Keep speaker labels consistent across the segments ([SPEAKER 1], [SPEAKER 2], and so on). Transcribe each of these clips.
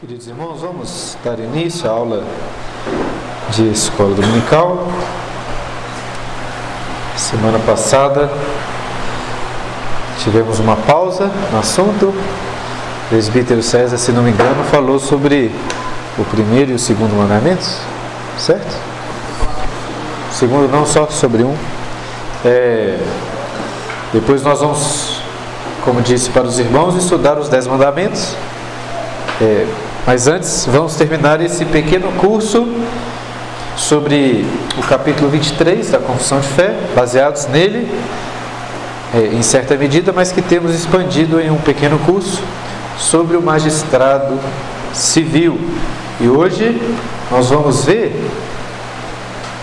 [SPEAKER 1] Queridos irmãos, vamos dar início à aula de escola dominical. Semana passada tivemos uma pausa no assunto. O presbítero César, se não me engano, falou sobre o primeiro e o segundo mandamentos, certo? Segundo não só sobre um. É, depois nós vamos, como disse para os irmãos, estudar os dez mandamentos. É, mas antes, vamos terminar esse pequeno curso sobre o capítulo 23 da Confissão de Fé, baseados nele, é, em certa medida, mas que temos expandido em um pequeno curso sobre o magistrado civil. E hoje nós vamos ver,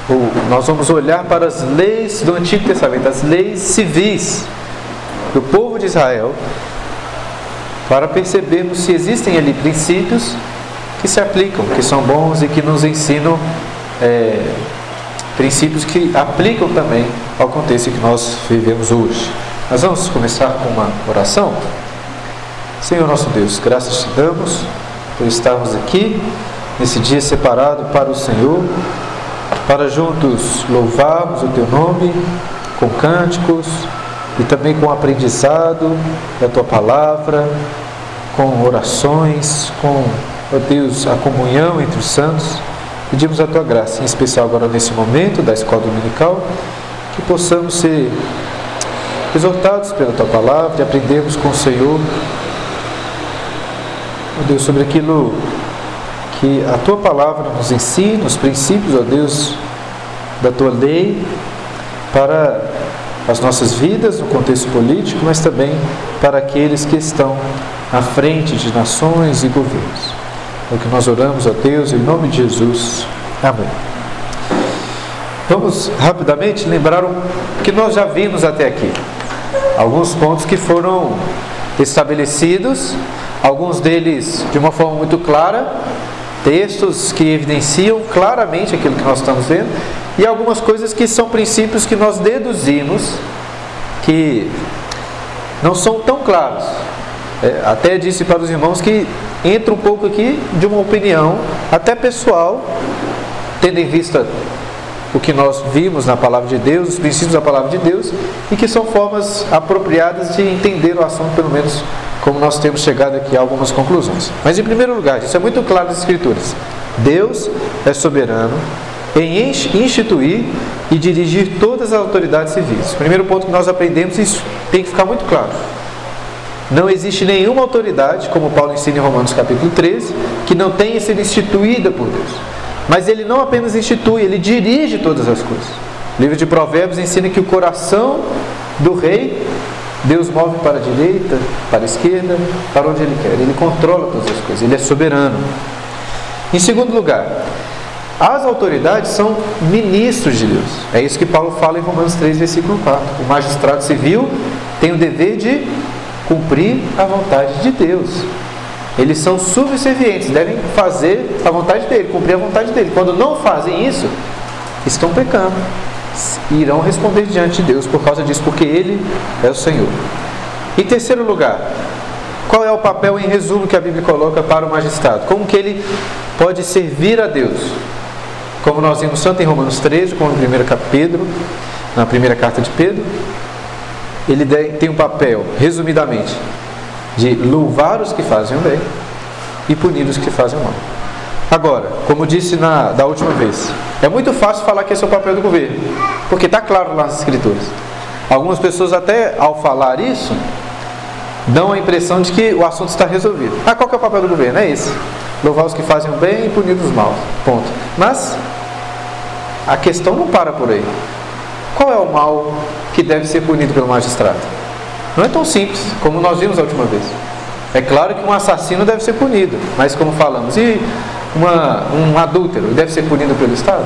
[SPEAKER 1] ou nós vamos olhar para as leis do Antigo Testamento, as leis civis do povo de Israel, para percebermos se existem ali princípios que se aplicam, que são bons e que nos ensinam é, princípios que aplicam também ao contexto que nós vivemos hoje. Nós vamos começar com uma oração. Senhor nosso Deus, graças te damos por estarmos aqui nesse dia separado para o Senhor, para juntos louvarmos o teu nome com cânticos, e também com o aprendizado da tua palavra, com orações, com, ó Deus, a comunhão entre os santos. Pedimos a tua graça, em especial agora nesse momento da escola dominical, que possamos ser exortados pela tua palavra e aprendermos com o Senhor, ó Deus, sobre aquilo que a tua palavra nos ensina, os princípios, ó Deus, da tua lei, para as nossas vidas no contexto político, mas também para aqueles que estão à frente de nações e governos. É o que nós oramos a Deus em nome de Jesus. Amém. Vamos rapidamente lembrar o que nós já vimos até aqui. Alguns pontos que foram estabelecidos, alguns deles de uma forma muito clara, textos que evidenciam claramente aquilo que nós estamos vendo, e algumas coisas que são princípios que nós deduzimos que não são tão claros. É, até disse para os irmãos que entra um pouco aqui de uma opinião, até pessoal, tendo em vista o que nós vimos na palavra de Deus, os princípios da palavra de Deus, e que são formas apropriadas de entender o assunto, pelo menos como nós temos chegado aqui a algumas conclusões. Mas em primeiro lugar, isso é muito claro nas Escrituras: Deus é soberano em instituir e dirigir todas as autoridades civis. Primeiro ponto que nós aprendemos, isso tem que ficar muito claro. Não existe nenhuma autoridade, como Paulo ensina em Romanos capítulo 13, que não tenha sido instituída por Deus. Mas ele não apenas institui, ele dirige todas as coisas. O livro de Provérbios ensina que o coração do rei, Deus move para a direita, para a esquerda, para onde ele quer. Ele controla todas as coisas, ele é soberano. Em segundo lugar, as autoridades são ministros de Deus. É isso que Paulo fala em Romanos 3, versículo 4. O magistrado civil tem o dever de cumprir a vontade de Deus. Eles são subservientes, devem fazer a vontade dele, cumprir a vontade dele. Quando não fazem isso, estão pecando. E irão responder diante de Deus por causa disso, porque Ele é o Senhor. Em terceiro lugar, qual é o papel em resumo que a Bíblia coloca para o magistrado? Como que ele pode servir a Deus? Como nós vimos tanto em Romanos 13, como no primeiro Pedro, na primeira carta de Pedro, ele tem um papel, resumidamente, de louvar os que fazem o bem e punir os que fazem o mal. Agora, como disse na, da última vez, é muito fácil falar que esse é o papel do governo, porque está claro nas escrituras. Algumas pessoas até ao falar isso dão a impressão de que o assunto está resolvido. Ah, qual que é o papel do governo? É esse. Louvar os que fazem o bem e punir os maus. Ponto. Mas a questão não para por aí. Qual é o mal que deve ser punido pelo magistrado? Não é tão simples como nós vimos a última vez. É claro que um assassino deve ser punido, mas como falamos, e uma, um adúltero deve ser punido pelo Estado?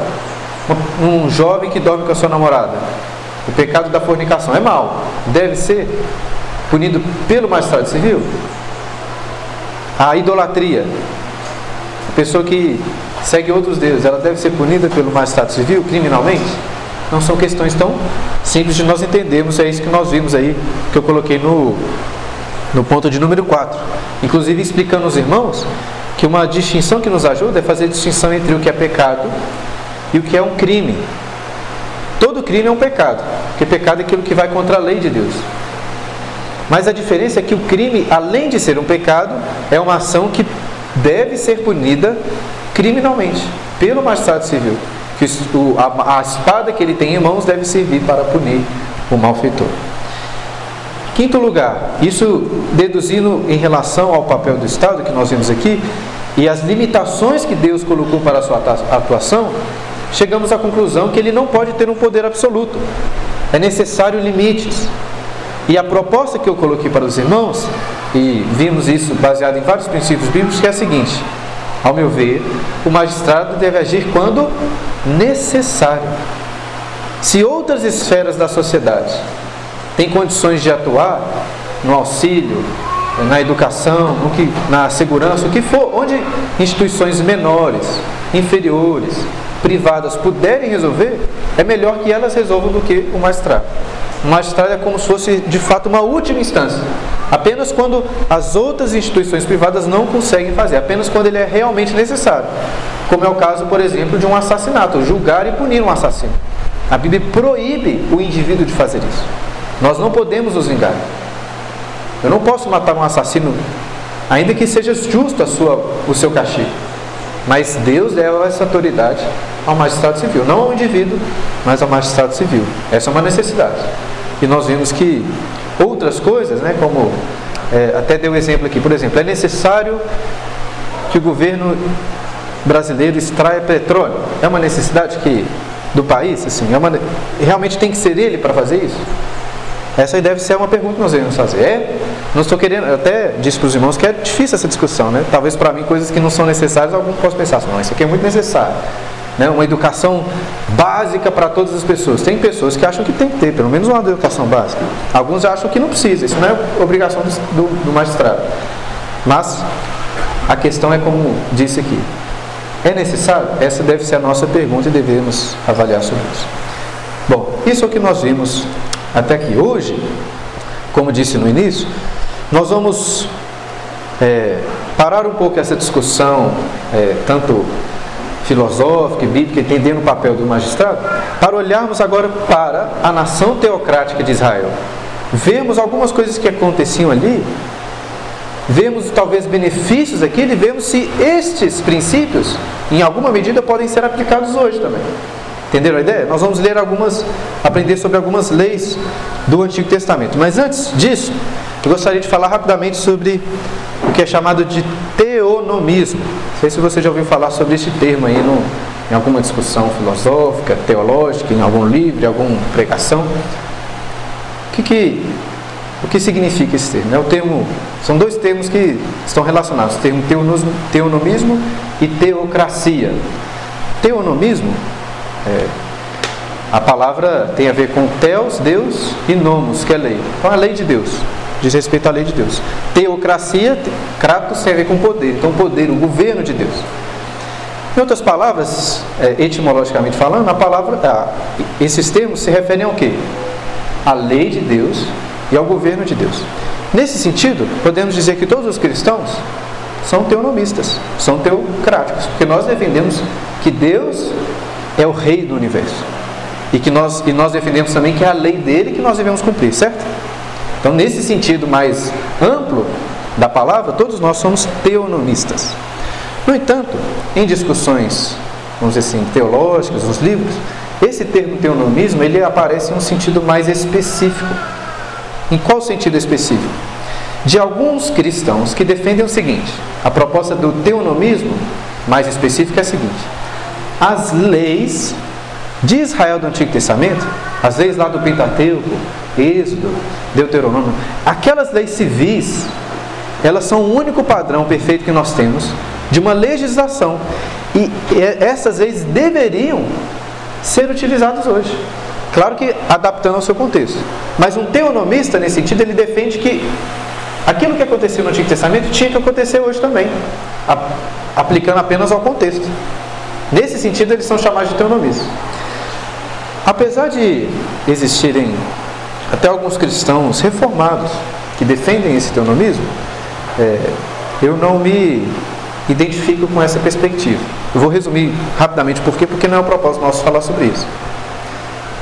[SPEAKER 1] Um, um jovem que dorme com a sua namorada, o pecado da fornicação é mal, deve ser punido pelo magistrado civil? A idolatria, a pessoa que segue outros deuses, ela deve ser punida pelo magistrado civil criminalmente? Não são questões tão simples de nós entendermos, é isso que nós vimos aí, que eu coloquei no, no ponto de número 4. Inclusive explicando aos irmãos que uma distinção que nos ajuda é fazer distinção entre o que é pecado e o que é um crime. Todo crime é um pecado, porque pecado é aquilo que vai contra a lei de Deus. Mas a diferença é que o crime, além de ser um pecado, é uma ação que deve ser punida criminalmente pelo magistrado civil. Que o, a, a espada que ele tem em mãos deve servir para punir o malfeitor. Quinto lugar, isso deduzindo em relação ao papel do Estado que nós vimos aqui e as limitações que Deus colocou para a sua atuação, chegamos à conclusão que ele não pode ter um poder absoluto. É necessário limites. E a proposta que eu coloquei para os irmãos, e vimos isso baseado em vários princípios bíblicos, que é a seguinte: ao meu ver, o magistrado deve agir quando necessário. Se outras esferas da sociedade têm condições de atuar no auxílio, na educação, no que, na segurança, o que for, onde instituições menores, inferiores, privadas puderem resolver, é melhor que elas resolvam do que o magistrado. Magistrado é como se fosse de fato uma última instância. Apenas quando as outras instituições privadas não conseguem fazer, apenas quando ele é realmente necessário. Como é o caso, por exemplo, de um assassinato, julgar e punir um assassino. A Bíblia proíbe o indivíduo de fazer isso. Nós não podemos nos vingar. Eu não posso matar um assassino, ainda que seja justo a sua, o seu castigo. Mas Deus leva essa autoridade ao magistrado civil, não ao indivíduo, mas ao magistrado civil. Essa é uma necessidade. E nós vimos que outras coisas, né, como é, até deu exemplo aqui, por exemplo, é necessário que o governo brasileiro extraia petróleo. É uma necessidade que do país, assim, é uma, realmente tem que ser ele para fazer isso? Essa deve ser uma pergunta que nós devemos fazer. É, não estou querendo, eu até disse para os irmãos que é difícil essa discussão, né? Talvez para mim coisas que não são necessárias, alguns possam pensar, não, isso aqui é muito necessário. Né? Uma educação básica para todas as pessoas. Tem pessoas que acham que tem que ter, pelo menos uma educação básica. Alguns acham que não precisa, isso não é obrigação do, do magistrado. Mas a questão é como disse aqui. É necessário? Essa deve ser a nossa pergunta e devemos avaliar sobre isso. Bom, isso é o que nós vimos até aqui. Hoje, como disse no início, nós vamos é, parar um pouco essa discussão, é, tanto filosófica e bíblica, entendendo o papel do magistrado, para olharmos agora para a nação teocrática de Israel. Vemos algumas coisas que aconteciam ali, vemos talvez benefícios aqui e vemos se estes princípios, em alguma medida, podem ser aplicados hoje também. Entenderam a ideia? Nós vamos ler algumas, aprender sobre algumas leis do Antigo Testamento. Mas antes disso, eu gostaria de falar rapidamente sobre o que é chamado de teonomismo. Não sei se você já ouviu falar sobre este termo aí no, em alguma discussão filosófica, teológica, em algum livro, em alguma pregação. O que, que, o que significa esse termo? É o termo, são dois termos que estão relacionados, o termo teonomismo e teocracia. Teonomismo é, a palavra tem a ver com teos, Deus, e nomos, que é lei. Então, a lei de Deus, diz respeito à lei de Deus. Teocracia, kratos, tem com poder. Então, poder, o governo de Deus. Em outras palavras, é, etimologicamente falando, a palavra, a, esses termos se referem ao quê? À lei de Deus e ao governo de Deus. Nesse sentido, podemos dizer que todos os cristãos são teonomistas, são teocráticos, porque nós defendemos que Deus é o rei do universo. E que nós, e nós defendemos também que é a lei dele que nós devemos cumprir, certo? Então, nesse sentido mais amplo da palavra, todos nós somos teonomistas. No entanto, em discussões, vamos dizer assim, teológicas, nos livros, esse termo teonomismo ele aparece em um sentido mais específico. Em qual sentido específico? De alguns cristãos que defendem o seguinte: a proposta do teonomismo mais específica é a seguinte: as leis de Israel do Antigo Testamento, as leis lá do Pentateuco, Êxodo, Deuteronômio, aquelas leis civis, elas são o único padrão perfeito que nós temos de uma legislação. E essas leis deveriam ser utilizadas hoje. Claro que adaptando ao seu contexto. Mas um teonomista, nesse sentido, ele defende que aquilo que aconteceu no Antigo Testamento tinha que acontecer hoje também, aplicando apenas ao contexto. Nesse sentido, eles são chamados de teonomistas. Apesar de existirem até alguns cristãos reformados que defendem esse teonomismo, é, eu não me identifico com essa perspectiva. Eu vou resumir rapidamente por quê, porque não é o propósito nosso falar sobre isso.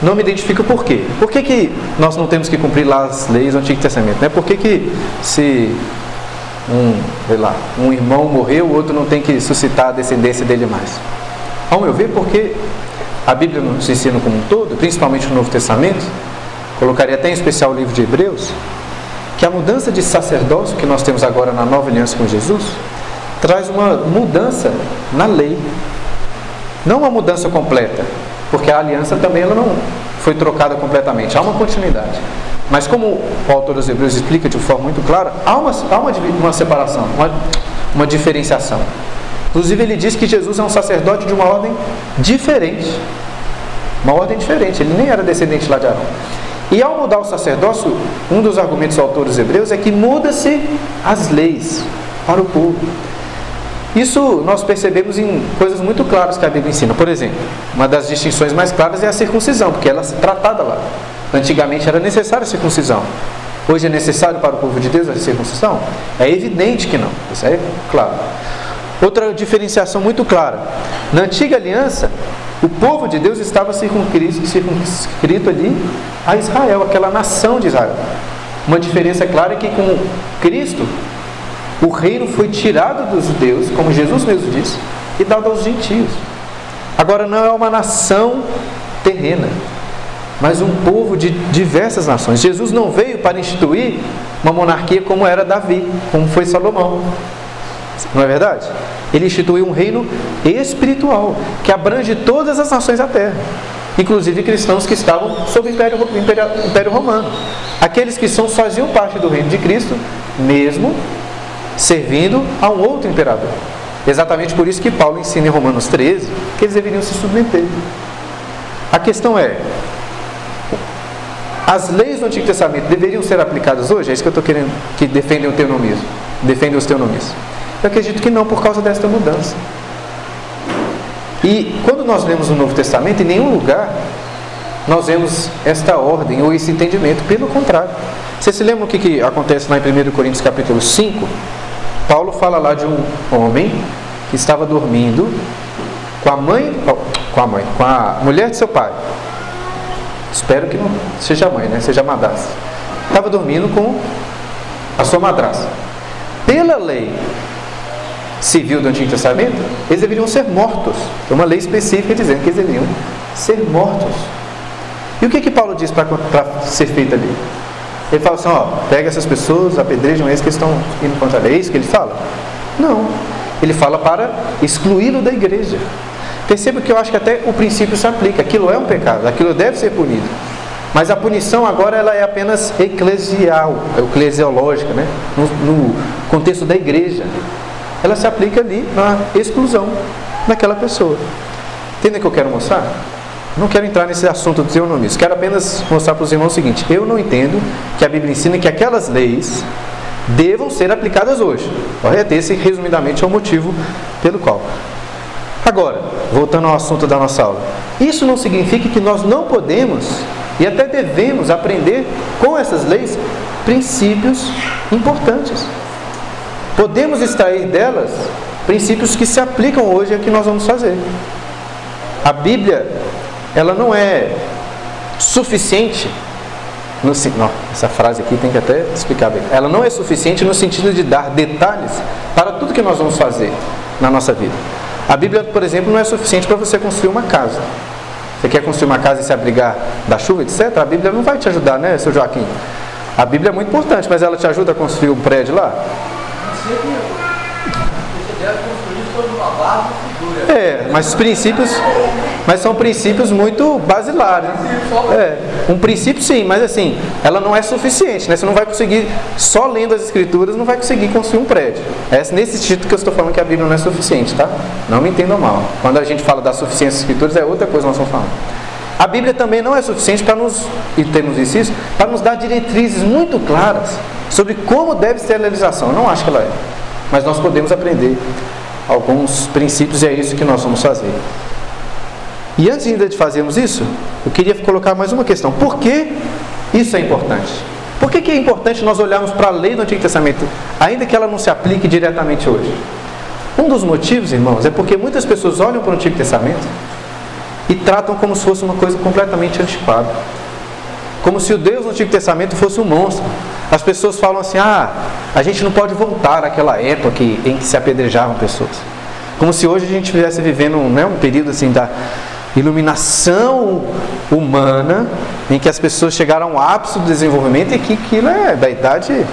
[SPEAKER 1] Não me identifico por quê? Por que, que nós não temos que cumprir lá as leis do Antigo Testamento? Né? Por que, que se um, sei lá, um irmão morreu, o outro não tem que suscitar a descendência dele mais? Ao meu ver, porque a Bíblia nos ensina como um todo, principalmente no Novo Testamento, colocaria até em especial o livro de Hebreus, que a mudança de sacerdócio que nós temos agora na nova aliança com Jesus traz uma mudança na lei. Não uma mudança completa, porque a aliança também ela não foi trocada completamente, há uma continuidade. Mas como o autor dos Hebreus explica de forma muito clara, há uma, há uma, uma separação, uma, uma diferenciação. Inclusive ele diz que Jesus é um sacerdote de uma ordem diferente. Uma ordem diferente, ele nem era descendente lá de Arão. E ao mudar o sacerdócio, um dos argumentos dos autores hebreus é que muda-se as leis para o povo. Isso nós percebemos em coisas muito claras que a Bíblia ensina. Por exemplo, uma das distinções mais claras é a circuncisão, porque ela é tratada lá. Antigamente era necessária a circuncisão. Hoje é necessário para o povo de Deus a circuncisão? É evidente que não. Isso é claro. Outra diferenciação muito clara. Na antiga aliança, o povo de Deus estava circunscrito ali a Israel, aquela nação de Israel. Uma diferença clara é que com Cristo, o reino foi tirado dos judeus, como Jesus mesmo disse, e dado aos gentios. Agora não é uma nação terrena, mas um povo de diversas nações. Jesus não veio para instituir uma monarquia como era Davi, como foi Salomão. Não é verdade? Ele instituiu um reino espiritual que abrange todas as nações da terra, inclusive cristãos que estavam sob o Império, Império, Romano. Aqueles que são faziam parte do reino de Cristo, mesmo servindo a um outro imperador. Exatamente por isso que Paulo ensina em Romanos 13 que eles deveriam se submeter. A questão é: as leis do Antigo Testamento deveriam ser aplicadas hoje? É isso que eu estou querendo que defendem o teonomismo, defendem os teonomistas. Eu acredito que não, por causa desta mudança. E quando nós lemos o Novo Testamento, em nenhum lugar nós vemos esta ordem ou esse entendimento. Pelo contrário. Você se lembra o que, que acontece lá em 1 Coríntios capítulo 5? Paulo fala lá de um homem que estava dormindo com a mãe, com a mãe, com a mulher de seu pai. Espero que não seja mãe, né? Seja madrasta. Estava dormindo com a sua madrasta. Pela lei, civil do Antigo Testamento, eles deveriam ser mortos. Tem uma lei específica dizendo que eles deveriam ser mortos. E o que que Paulo diz para ser feito ali? Ele fala assim, ó, pega essas pessoas, apedrejam eles que estão indo contra a lei, é isso que ele fala? Não. Ele fala para excluí-lo da igreja. Perceba que eu acho que até o princípio se aplica. Aquilo é um pecado, aquilo deve ser punido. Mas a punição agora ela é apenas eclesial, é eclesiológica, né? no, no contexto da igreja ela se aplica ali na exclusão daquela pessoa. Entende o que eu quero mostrar? Não quero entrar nesse assunto do teonomismo. Quero apenas mostrar para os irmãos o seguinte: eu não entendo que a Bíblia ensina que aquelas leis devam ser aplicadas hoje. Esse, resumidamente, é o motivo pelo qual. Agora, voltando ao assunto da nossa aula. Isso não significa que nós não podemos e até devemos aprender com essas leis princípios importantes podemos extrair delas princípios que se aplicam hoje a que nós vamos fazer. A Bíblia, ela não é suficiente no, não, essa frase aqui tem que até explicar bem. Ela não é suficiente no sentido de dar detalhes para tudo que nós vamos fazer na nossa vida. A Bíblia, por exemplo, não é suficiente para você construir uma casa. Você quer construir uma casa e se abrigar da chuva, etc. A Bíblia não vai te ajudar, né, seu Joaquim? A Bíblia é muito importante, mas ela te ajuda a construir um prédio lá? É, mas os princípios, mas são princípios muito basilares. É, um princípio sim, mas assim, ela não é suficiente, né? Você não vai conseguir, só lendo as escrituras, não vai conseguir construir um prédio. É nesse título que eu estou falando que a Bíblia não é suficiente, tá? Não me entendam mal. Quando a gente fala da suficiência das escrituras, é outra coisa que nós estamos falando. A Bíblia também não é suficiente para nos, e temos isso, para nos dar diretrizes muito claras sobre como deve ser a legislação. Eu não acho que ela é. Mas nós podemos aprender alguns princípios e é isso que nós vamos fazer. E antes ainda de fazermos isso, eu queria colocar mais uma questão. Por que isso é importante? Por que, que é importante nós olharmos para a lei do Antigo Testamento, ainda que ela não se aplique diretamente hoje? Um dos motivos, irmãos, é porque muitas pessoas olham para o Antigo Testamento e tratam como se fosse uma coisa completamente antiquada. Como se o Deus do Antigo Testamento fosse um monstro. As pessoas falam assim: ah, a gente não pode voltar àquela época em que se apedrejavam pessoas. Como se hoje a gente estivesse vivendo né, um período assim da iluminação humana, em que as pessoas chegaram ao ápice do desenvolvimento e que aquilo é da idade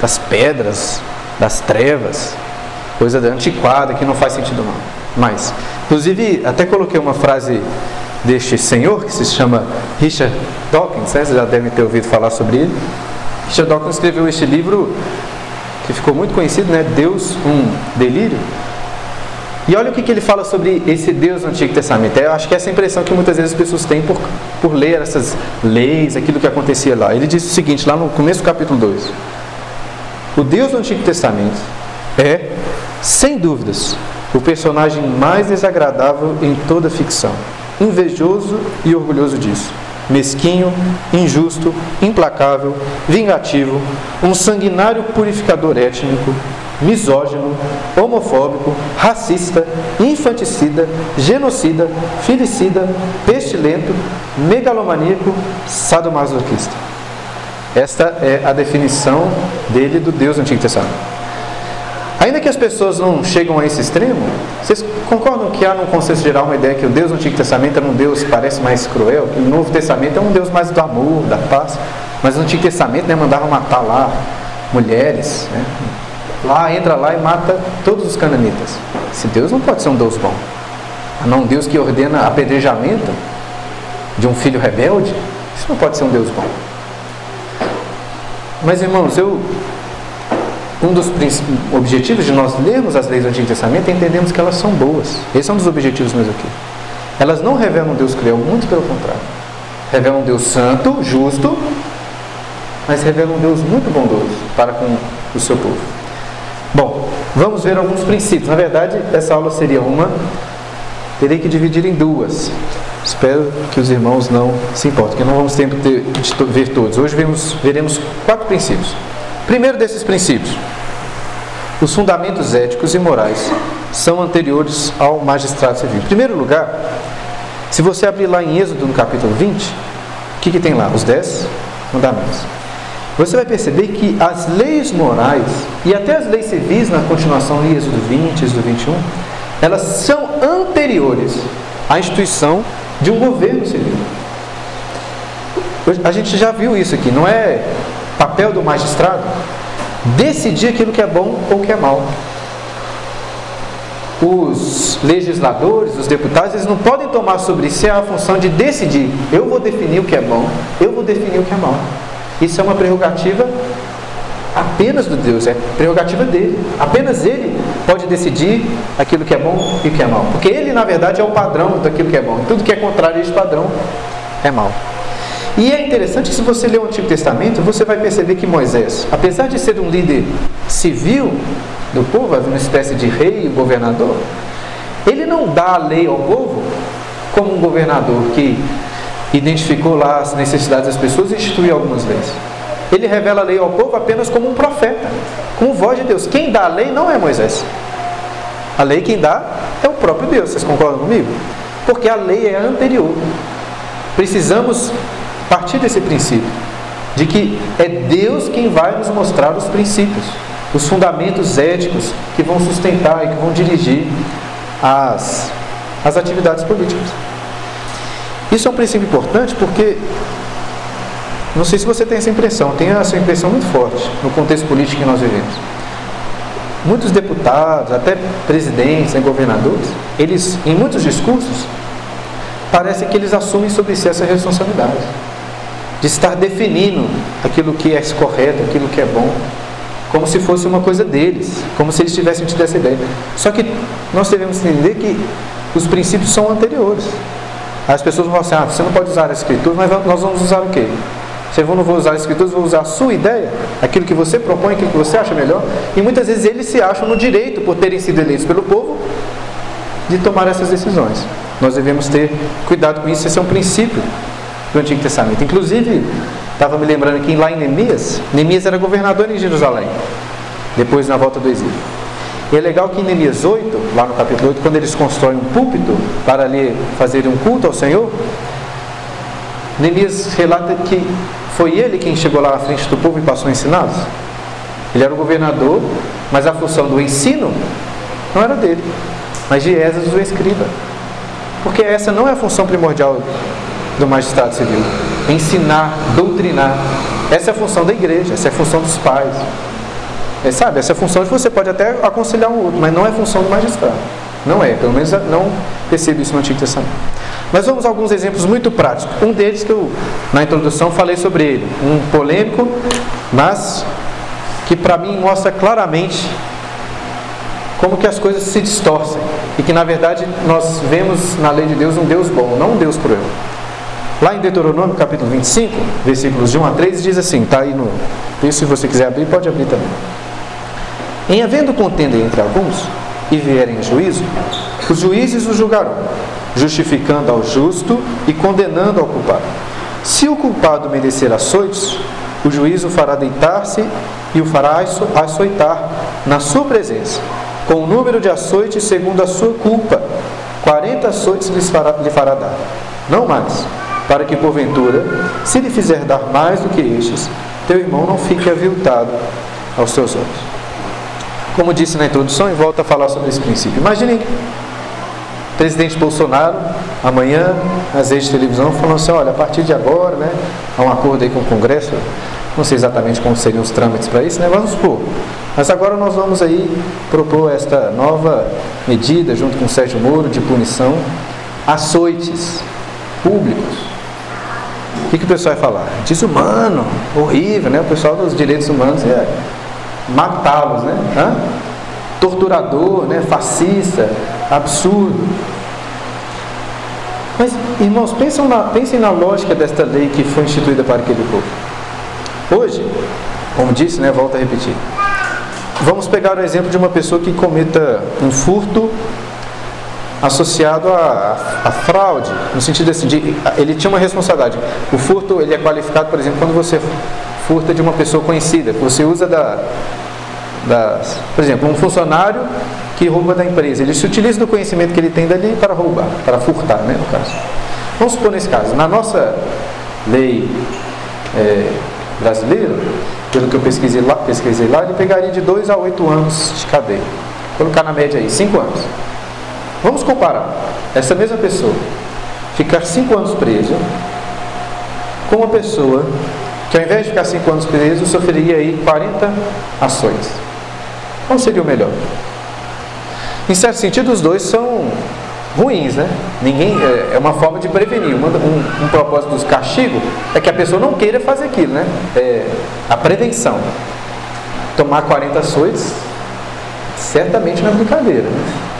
[SPEAKER 1] das pedras, das trevas, coisa antiquada que não faz sentido não. Inclusive, até coloquei uma frase deste senhor que se chama Richard Dawkins, né? vocês já devem ter ouvido falar sobre ele. Richard Dawkins escreveu este livro que ficou muito conhecido, né? Deus, um delírio. E olha o que, que ele fala sobre esse Deus no Antigo Testamento. Eu acho que é essa impressão que muitas vezes as pessoas têm por, por ler essas leis, aquilo que acontecia lá. Ele diz o seguinte, lá no começo do capítulo 2. O Deus do Antigo Testamento é, sem dúvidas, o personagem mais desagradável em toda a ficção. Invejoso e orgulhoso disso. Mesquinho, injusto, implacável, vingativo, um sanguinário purificador étnico, misógino, homofóbico, racista, infanticida, genocida, filicida, pestilento, megalomaníaco, sadomasoquista. Esta é a definição dele do Deus do Antigo Testamento. Ainda que as pessoas não chegam a esse extremo, vocês concordam que há no consenso geral uma ideia que o Deus do Antigo Testamento era um Deus que parece mais cruel, que o Novo Testamento é um Deus mais do amor, da paz, mas no Antigo Testamento né, mandava matar lá mulheres, né? lá entra lá e mata todos os cananitas. Esse Deus não pode ser um Deus bom. Não um Deus que ordena apedrejamento de um filho rebelde, isso não pode ser um Deus bom. Mas irmãos, eu um dos objetivos de nós lermos as leis do Antigo Testamento é entendermos que elas são boas. Esse é um dos objetivos meus aqui. Elas não revelam Deus cruel, muito pelo contrário. Revelam Deus santo, justo, mas revelam Deus muito bondoso para com o seu povo. Bom, vamos ver alguns princípios. Na verdade, essa aula seria uma, terei que dividir em duas. Espero que os irmãos não se importem, que não vamos tempo de ver todos. Hoje vemos, veremos quatro princípios. Primeiro desses princípios, os fundamentos éticos e morais são anteriores ao magistrado civil. Em primeiro lugar, se você abrir lá em Êxodo no capítulo 20, o que, que tem lá? Os dez fundamentos. Você vai perceber que as leis morais e até as leis civis na continuação de Êxodo 20, Êxodo 21, elas são anteriores à instituição de um governo civil. A gente já viu isso aqui, não é papel do magistrado decidir aquilo que é bom ou que é mal. Os legisladores, os deputados, eles não podem tomar sobre si a função de decidir. Eu vou definir o que é bom, eu vou definir o que é mal. Isso é uma prerrogativa apenas do Deus, é prerrogativa dele. Apenas ele pode decidir aquilo que é bom e o que é mal. Porque ele, na verdade, é o padrão daquilo que é bom. Tudo que é contrário a esse padrão é mal. E é interessante que se você ler o Antigo Testamento, você vai perceber que Moisés, apesar de ser um líder civil do povo, uma espécie de rei e governador, ele não dá a lei ao povo como um governador que identificou lá as necessidades das pessoas e instituiu algumas leis. Ele revela a lei ao povo apenas como um profeta, como voz de Deus. Quem dá a lei não é Moisés. A lei quem dá é o próprio Deus. Vocês concordam comigo? Porque a lei é anterior. Precisamos partir desse princípio, de que é Deus quem vai nos mostrar os princípios, os fundamentos éticos que vão sustentar e que vão dirigir as, as atividades políticas. Isso é um princípio importante porque, não sei se você tem essa impressão, tem essa impressão muito forte no contexto político que nós vivemos. Muitos deputados, até presidentes e governadores, eles, em muitos discursos, parece que eles assumem sobre si essa responsabilidade de estar definindo aquilo que é correto, aquilo que é bom, como se fosse uma coisa deles, como se eles tivessem tido essa ideia. Só que nós devemos entender que os princípios são anteriores. As pessoas vão falar assim, ah, você não pode usar a escritura, mas nós vamos usar o quê? Você não vai usar a escritura, vou usar a sua ideia, aquilo que você propõe, aquilo que você acha melhor. E muitas vezes eles se acham no direito, por terem sido eleitos pelo povo, de tomar essas decisões. Nós devemos ter cuidado com isso, esse é um princípio do Antigo Testamento. Inclusive, estava me lembrando que lá em Neemias, Neemias era governador em Jerusalém, depois na volta do exílio. E é legal que em Neemias 8, lá no capítulo 8, quando eles constroem um púlpito para ali fazer um culto ao Senhor, Neemias relata que foi ele quem chegou lá à frente do povo e passou a ensiná-los. Ele era o governador, mas a função do ensino não era dele, mas de Esdras, o escriba. Porque essa não é a função primordial do magistrado civil. Ensinar, doutrinar. Essa é a função da igreja, essa é a função dos pais. É, sabe, essa é a função de você pode até aconselhar um outro, mas não é função do magistrado. Não é, pelo menos não percebo isso no Antigo Testamento. Mas vamos a alguns exemplos muito práticos. Um deles que eu, na introdução, falei sobre ele. Um polêmico, mas que para mim mostra claramente como que as coisas se distorcem e que na verdade nós vemos na lei de Deus um Deus bom, não um Deus cruel. Lá em Deuteronômio capítulo 25, versículos de 1 a 3, diz assim, está aí no se você quiser abrir, pode abrir também. Em havendo contenda entre alguns, e vierem juízo, os juízes o julgarão, justificando ao justo e condenando ao culpado. Se o culpado merecer açoites, o juiz o fará deitar-se e o fará açoitar na sua presença, com o número de açoites segundo a sua culpa. Quarenta açoites lhe fará, lhe fará dar, não mais, para que porventura, se lhe fizer dar mais do que estes, teu irmão não fique aviltado aos seus olhos. Como disse na introdução, e volto a falar sobre esse princípio. Imaginem presidente Bolsonaro, amanhã, nas redes de televisão, falando assim, olha, a partir de agora, né, há um acordo aí com o Congresso, não sei exatamente como seriam os trâmites para isso, né, vamos supor. Mas agora nós vamos aí propor esta nova medida, junto com o Sérgio Moro, de punição, açoites públicos. Que, que o pessoal vai falar? Desumano, horrível, né? O pessoal dos direitos humanos é matá-los, né? Hã? Torturador, né? fascista, absurdo. Mas, irmãos, pensem na, pensem na lógica desta lei que foi instituída para aquele povo. Hoje, como disse, né, volto a repetir, vamos pegar o exemplo de uma pessoa que cometa um furto associado a, fraude, no sentido assim, de, ele tinha uma responsabilidade. O furto ele é qualificado, por exemplo, quando você furta de uma pessoa conhecida, você usa da, por exemplo, um funcionário que rouba da empresa, ele se utiliza do conhecimento que ele tem dali para roubar, para furtar, né, no caso. Vamos supor nesse caso, na nossa lei é, brasileira, pelo que eu pesquisei lá, pesquisei lá, ele pegaria de 2 a 8 anos de cadeia. Vou colocar na média aí, 5 anos. Vamos comparar essa mesma pessoa ficar 5 anos preso com uma pessoa que ao invés de ficar 5 anos preso, sofreria aí 40 ações. Qual seria o melhor? Em certo sentido, os dois são ruins, né? Ninguém é, é uma forma de prevenir. Um, um, um, propósito dos castigos é que a pessoa não queira fazer aquilo, né? É a prevenção. Tomar 40 açoites certamente não é brincadeira, né?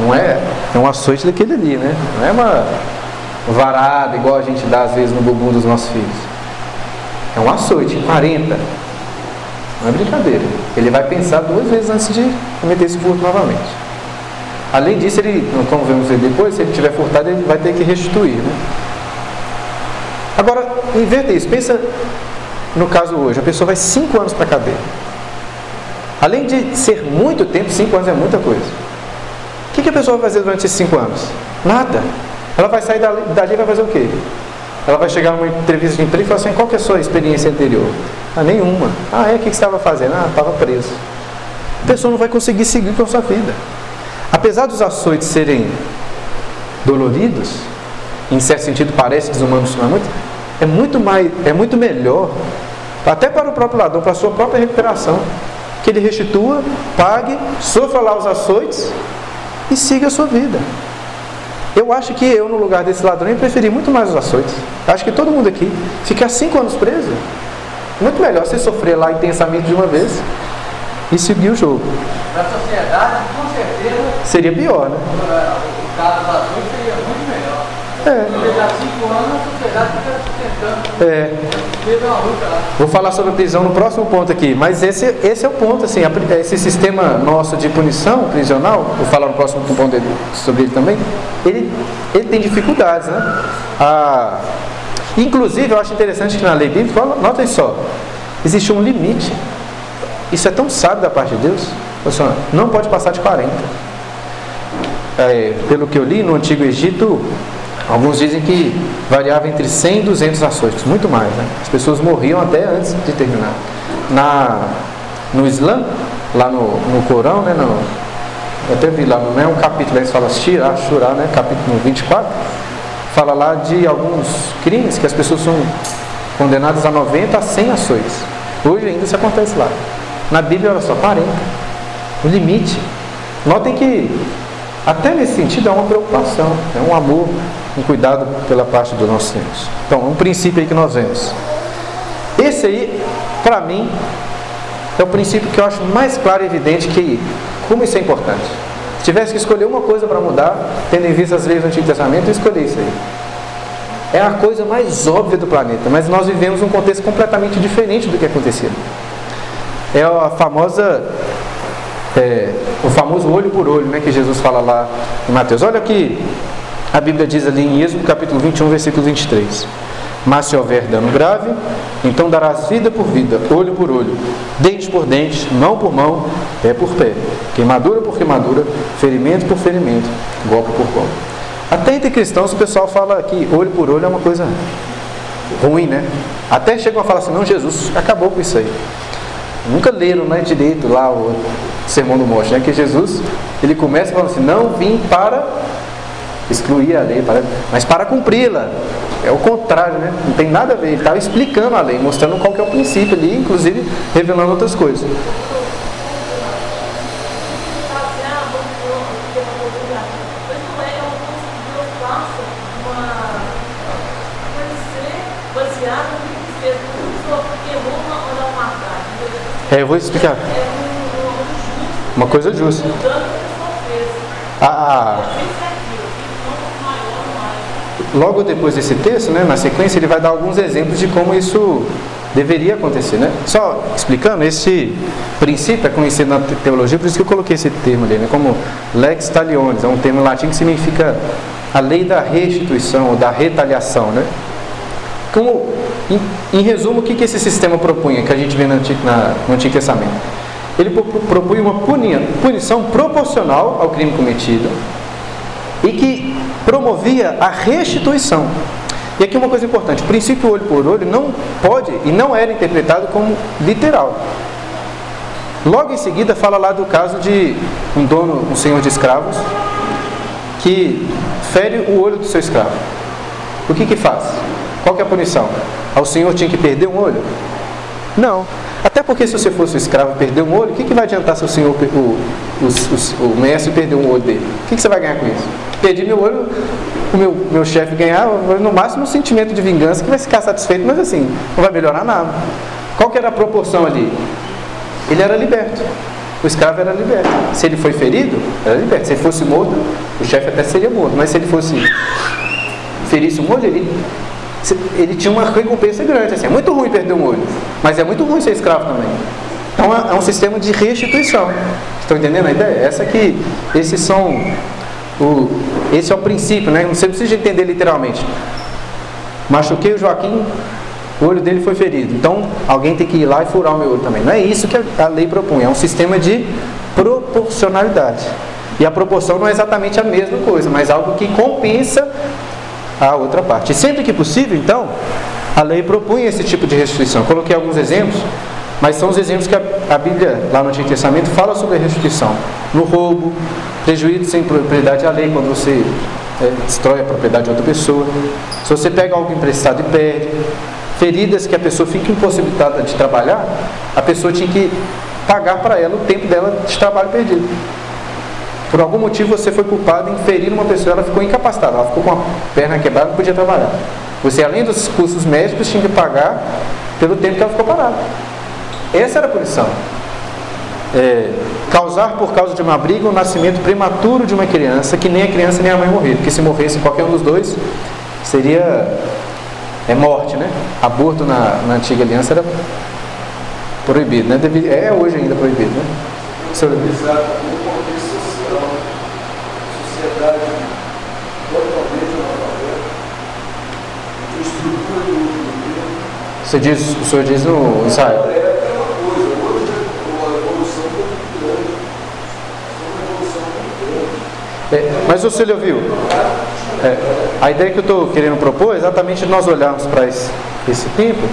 [SPEAKER 1] Não é, é um açoite daquele ali, né? Não é uma varada igual a gente dá às vezes no bumbum dos nossos filhos. É um açoite, 40. Não é brincadeira. Ele vai pensar duas vezes antes de cometer esse furto novamente. Além disso, ele, como vamos ver depois, se ele tiver furtado, ele vai ter que restituir. Né? Agora, inverta isso. Pensa no caso hoje. A pessoa vai cinco anos para a cadeia. Além de ser muito tempo, cinco anos é muita coisa. Que, que a pessoa vai fazer durante esses cinco anos? Nada. Ela vai sair dali, dali e vai fazer o quê? Ela vai chegar numa entrevista de emprego e falar assim, qual que é a sua experiência anterior? Ah, nenhuma. Ah, é? O que você estava fazendo? Ah, estava preso. A pessoa não vai conseguir seguir com a sua vida. Apesar dos açoites serem doloridos, em certo sentido parece desumano, não é muito, é muito, mais, é muito melhor, até para o próprio ladrão, para a sua própria recuperação, que ele restitua, pague, sofra lá os açoites e siga a sua vida. Eu acho que eu, no lugar desse ladrão, preferi muito mais os açoites. Acho que todo mundo aqui ficar cinco anos preso, muito melhor você sofrer lá intensamente de uma vez e seguir o jogo.
[SPEAKER 2] Para a sociedade, com certeza.
[SPEAKER 1] Seria pior, né?
[SPEAKER 2] O caso É.
[SPEAKER 1] Vou falar sobre a prisão no próximo ponto aqui, mas esse, esse é o ponto, assim, esse sistema nosso de punição prisional, vou falar no próximo ponto dele, sobre ele também, ele, ele tem dificuldades, né? Ah, inclusive, eu acho interessante que na lei bíblica, notem só, existe um limite. Isso é tão sábio da parte de Deus. Não pode passar de 40. É, pelo que eu li, no Antigo Egito, alguns dizem que variava entre 100 e 200 açoites, muito mais. Né? As pessoas morriam até antes de terminar. Na, no Islã, lá no, no Corão, né, no, eu até vi lá, não é um capítulo, eles falam Shira, Shura, né, capítulo 24, fala lá de alguns crimes que as pessoas são condenadas a 90 a 100 ações. Hoje ainda isso acontece lá. Na Bíblia, olha só, 40. O limite. Notem que até nesse sentido é uma preocupação, é um amor, um cuidado pela parte dos nossos Deus. Então, um princípio aí que nós vemos. Esse aí, para mim, é o princípio que eu acho mais claro e evidente que como isso é importante. Se tivesse que escolher uma coisa para mudar, tendo em vista as leis do Antigo Testamento, eu escolhi isso aí. É a coisa mais óbvia do planeta, mas nós vivemos um contexto completamente diferente do que acontecia. É a famosa, é, o famoso olho por olho, né, que Jesus fala lá em Mateus. Olha que a Bíblia diz ali em Êxodo capítulo 21, versículo 23. Mas se houver dano grave, então darás vida por vida, olho por olho, dente por dente, mão por mão, pé por pé, queimadura por queimadura, ferimento por ferimento, golpe por golpe. Até entre cristãos o pessoal fala que olho por olho é uma coisa ruim, né? Até chegam a falar assim, não, Jesus acabou com isso aí. Nunca leram né, direito lá o Sermão do Monte, né? Que Jesus, ele começa falando assim, não vim para excluir a lei, para, mas para cumpri-la. É o contrário, né? Não tem nada a ver. Ele estava explicando a lei, mostrando qual que é o princípio ali, inclusive revelando outras coisas. É, eu vou explicar. Uma coisa justa. Ah, ah logo depois desse texto, né, na sequência, ele vai dar alguns exemplos de como isso deveria acontecer. Né? Só explicando, esse princípio é conhecido na teologia, por isso que eu coloquei esse termo ali, né, como lex talionis, é um termo latim que significa a lei da restituição ou da retaliação. Né? Como, em, em resumo, o que, que esse sistema propunha, que a gente vê no Antigo, na, no Antigo Testamento? Ele propunha uma punição proporcional ao crime cometido e que promovia a restituição. E aqui uma coisa importante: o princípio olho por olho não pode e não era interpretado como literal. Logo em seguida, fala lá do caso de um dono, um senhor de escravos, que fere o olho do seu escravo. O que que faz? Qual que é a punição? O senhor tinha que perder um olho? Não. Até porque se você fosse um escravo e perder um olho, o que, que vai adiantar se o senhor, o, o, o, o mestre perder um olho dele? O que, que você vai ganhar com isso? Perdi meu olho, o meu, meu chefe ganhar, no máximo um sentimento de vingança que vai ficar satisfeito, mas assim, não vai melhorar nada. Qual que era a proporção ali? Ele era liberto. O escravo era liberto. Se ele foi ferido, era liberto. Se ele fosse morto, o chefe até seria morto. Mas se ele fosse ferisse um olho, ele ele tinha uma recompensa grande. Assim, é muito ruim perder um olho, mas é muito ruim ser escravo também. Então é, é um sistema de restituição. Estão entendendo a ideia? Essa que esses são o, esse é o princípio, né? Você precisa entender literalmente. Machuquei o Joaquim, o olho dele foi ferido. Então alguém tem que ir lá e furar o meu olho também. Não é isso que a lei propõe. É um sistema de proporcionalidade. E a proporção não é exatamente a mesma coisa, mas algo que compensa a outra parte. E sempre que possível, então, a lei propunha esse tipo de restituição. Coloquei alguns exemplos, mas são os exemplos que a, a Bíblia, lá no Antigo Testamento, fala sobre a restituição. No roubo, prejuízo sem propriedade à lei, quando você é, destrói a propriedade de outra pessoa. Se você pega algo emprestado e perde, feridas que a pessoa fica impossibilitada de trabalhar, a pessoa tinha que pagar para ela o tempo dela de trabalho perdido. Por algum motivo você foi culpado em ferir uma pessoa, ela ficou incapacitada, ela ficou com a perna quebrada, não podia trabalhar. Você, além dos custos médicos, tinha que pagar pelo tempo que ela ficou parada. Essa era a punição. É, causar por causa de uma briga o nascimento prematuro de uma criança, que nem a criança nem a mãe morrer, porque se morresse qualquer um dos dois, seria é morte, né? Aborto na, na antiga aliança era proibido, né? é hoje ainda proibido, né? Senhor, sociedade totalmente analfabeta, que estrutura do governo. Você diz, o senhor diz no ensaio?
[SPEAKER 3] É, é uma coisa, hoje a evolução muito grande. Uma evolução muito grande.
[SPEAKER 1] É é, mas o Cílio ouviu? É, a ideia que eu estou querendo propor é exatamente nós olharmos para esse, esse tempo,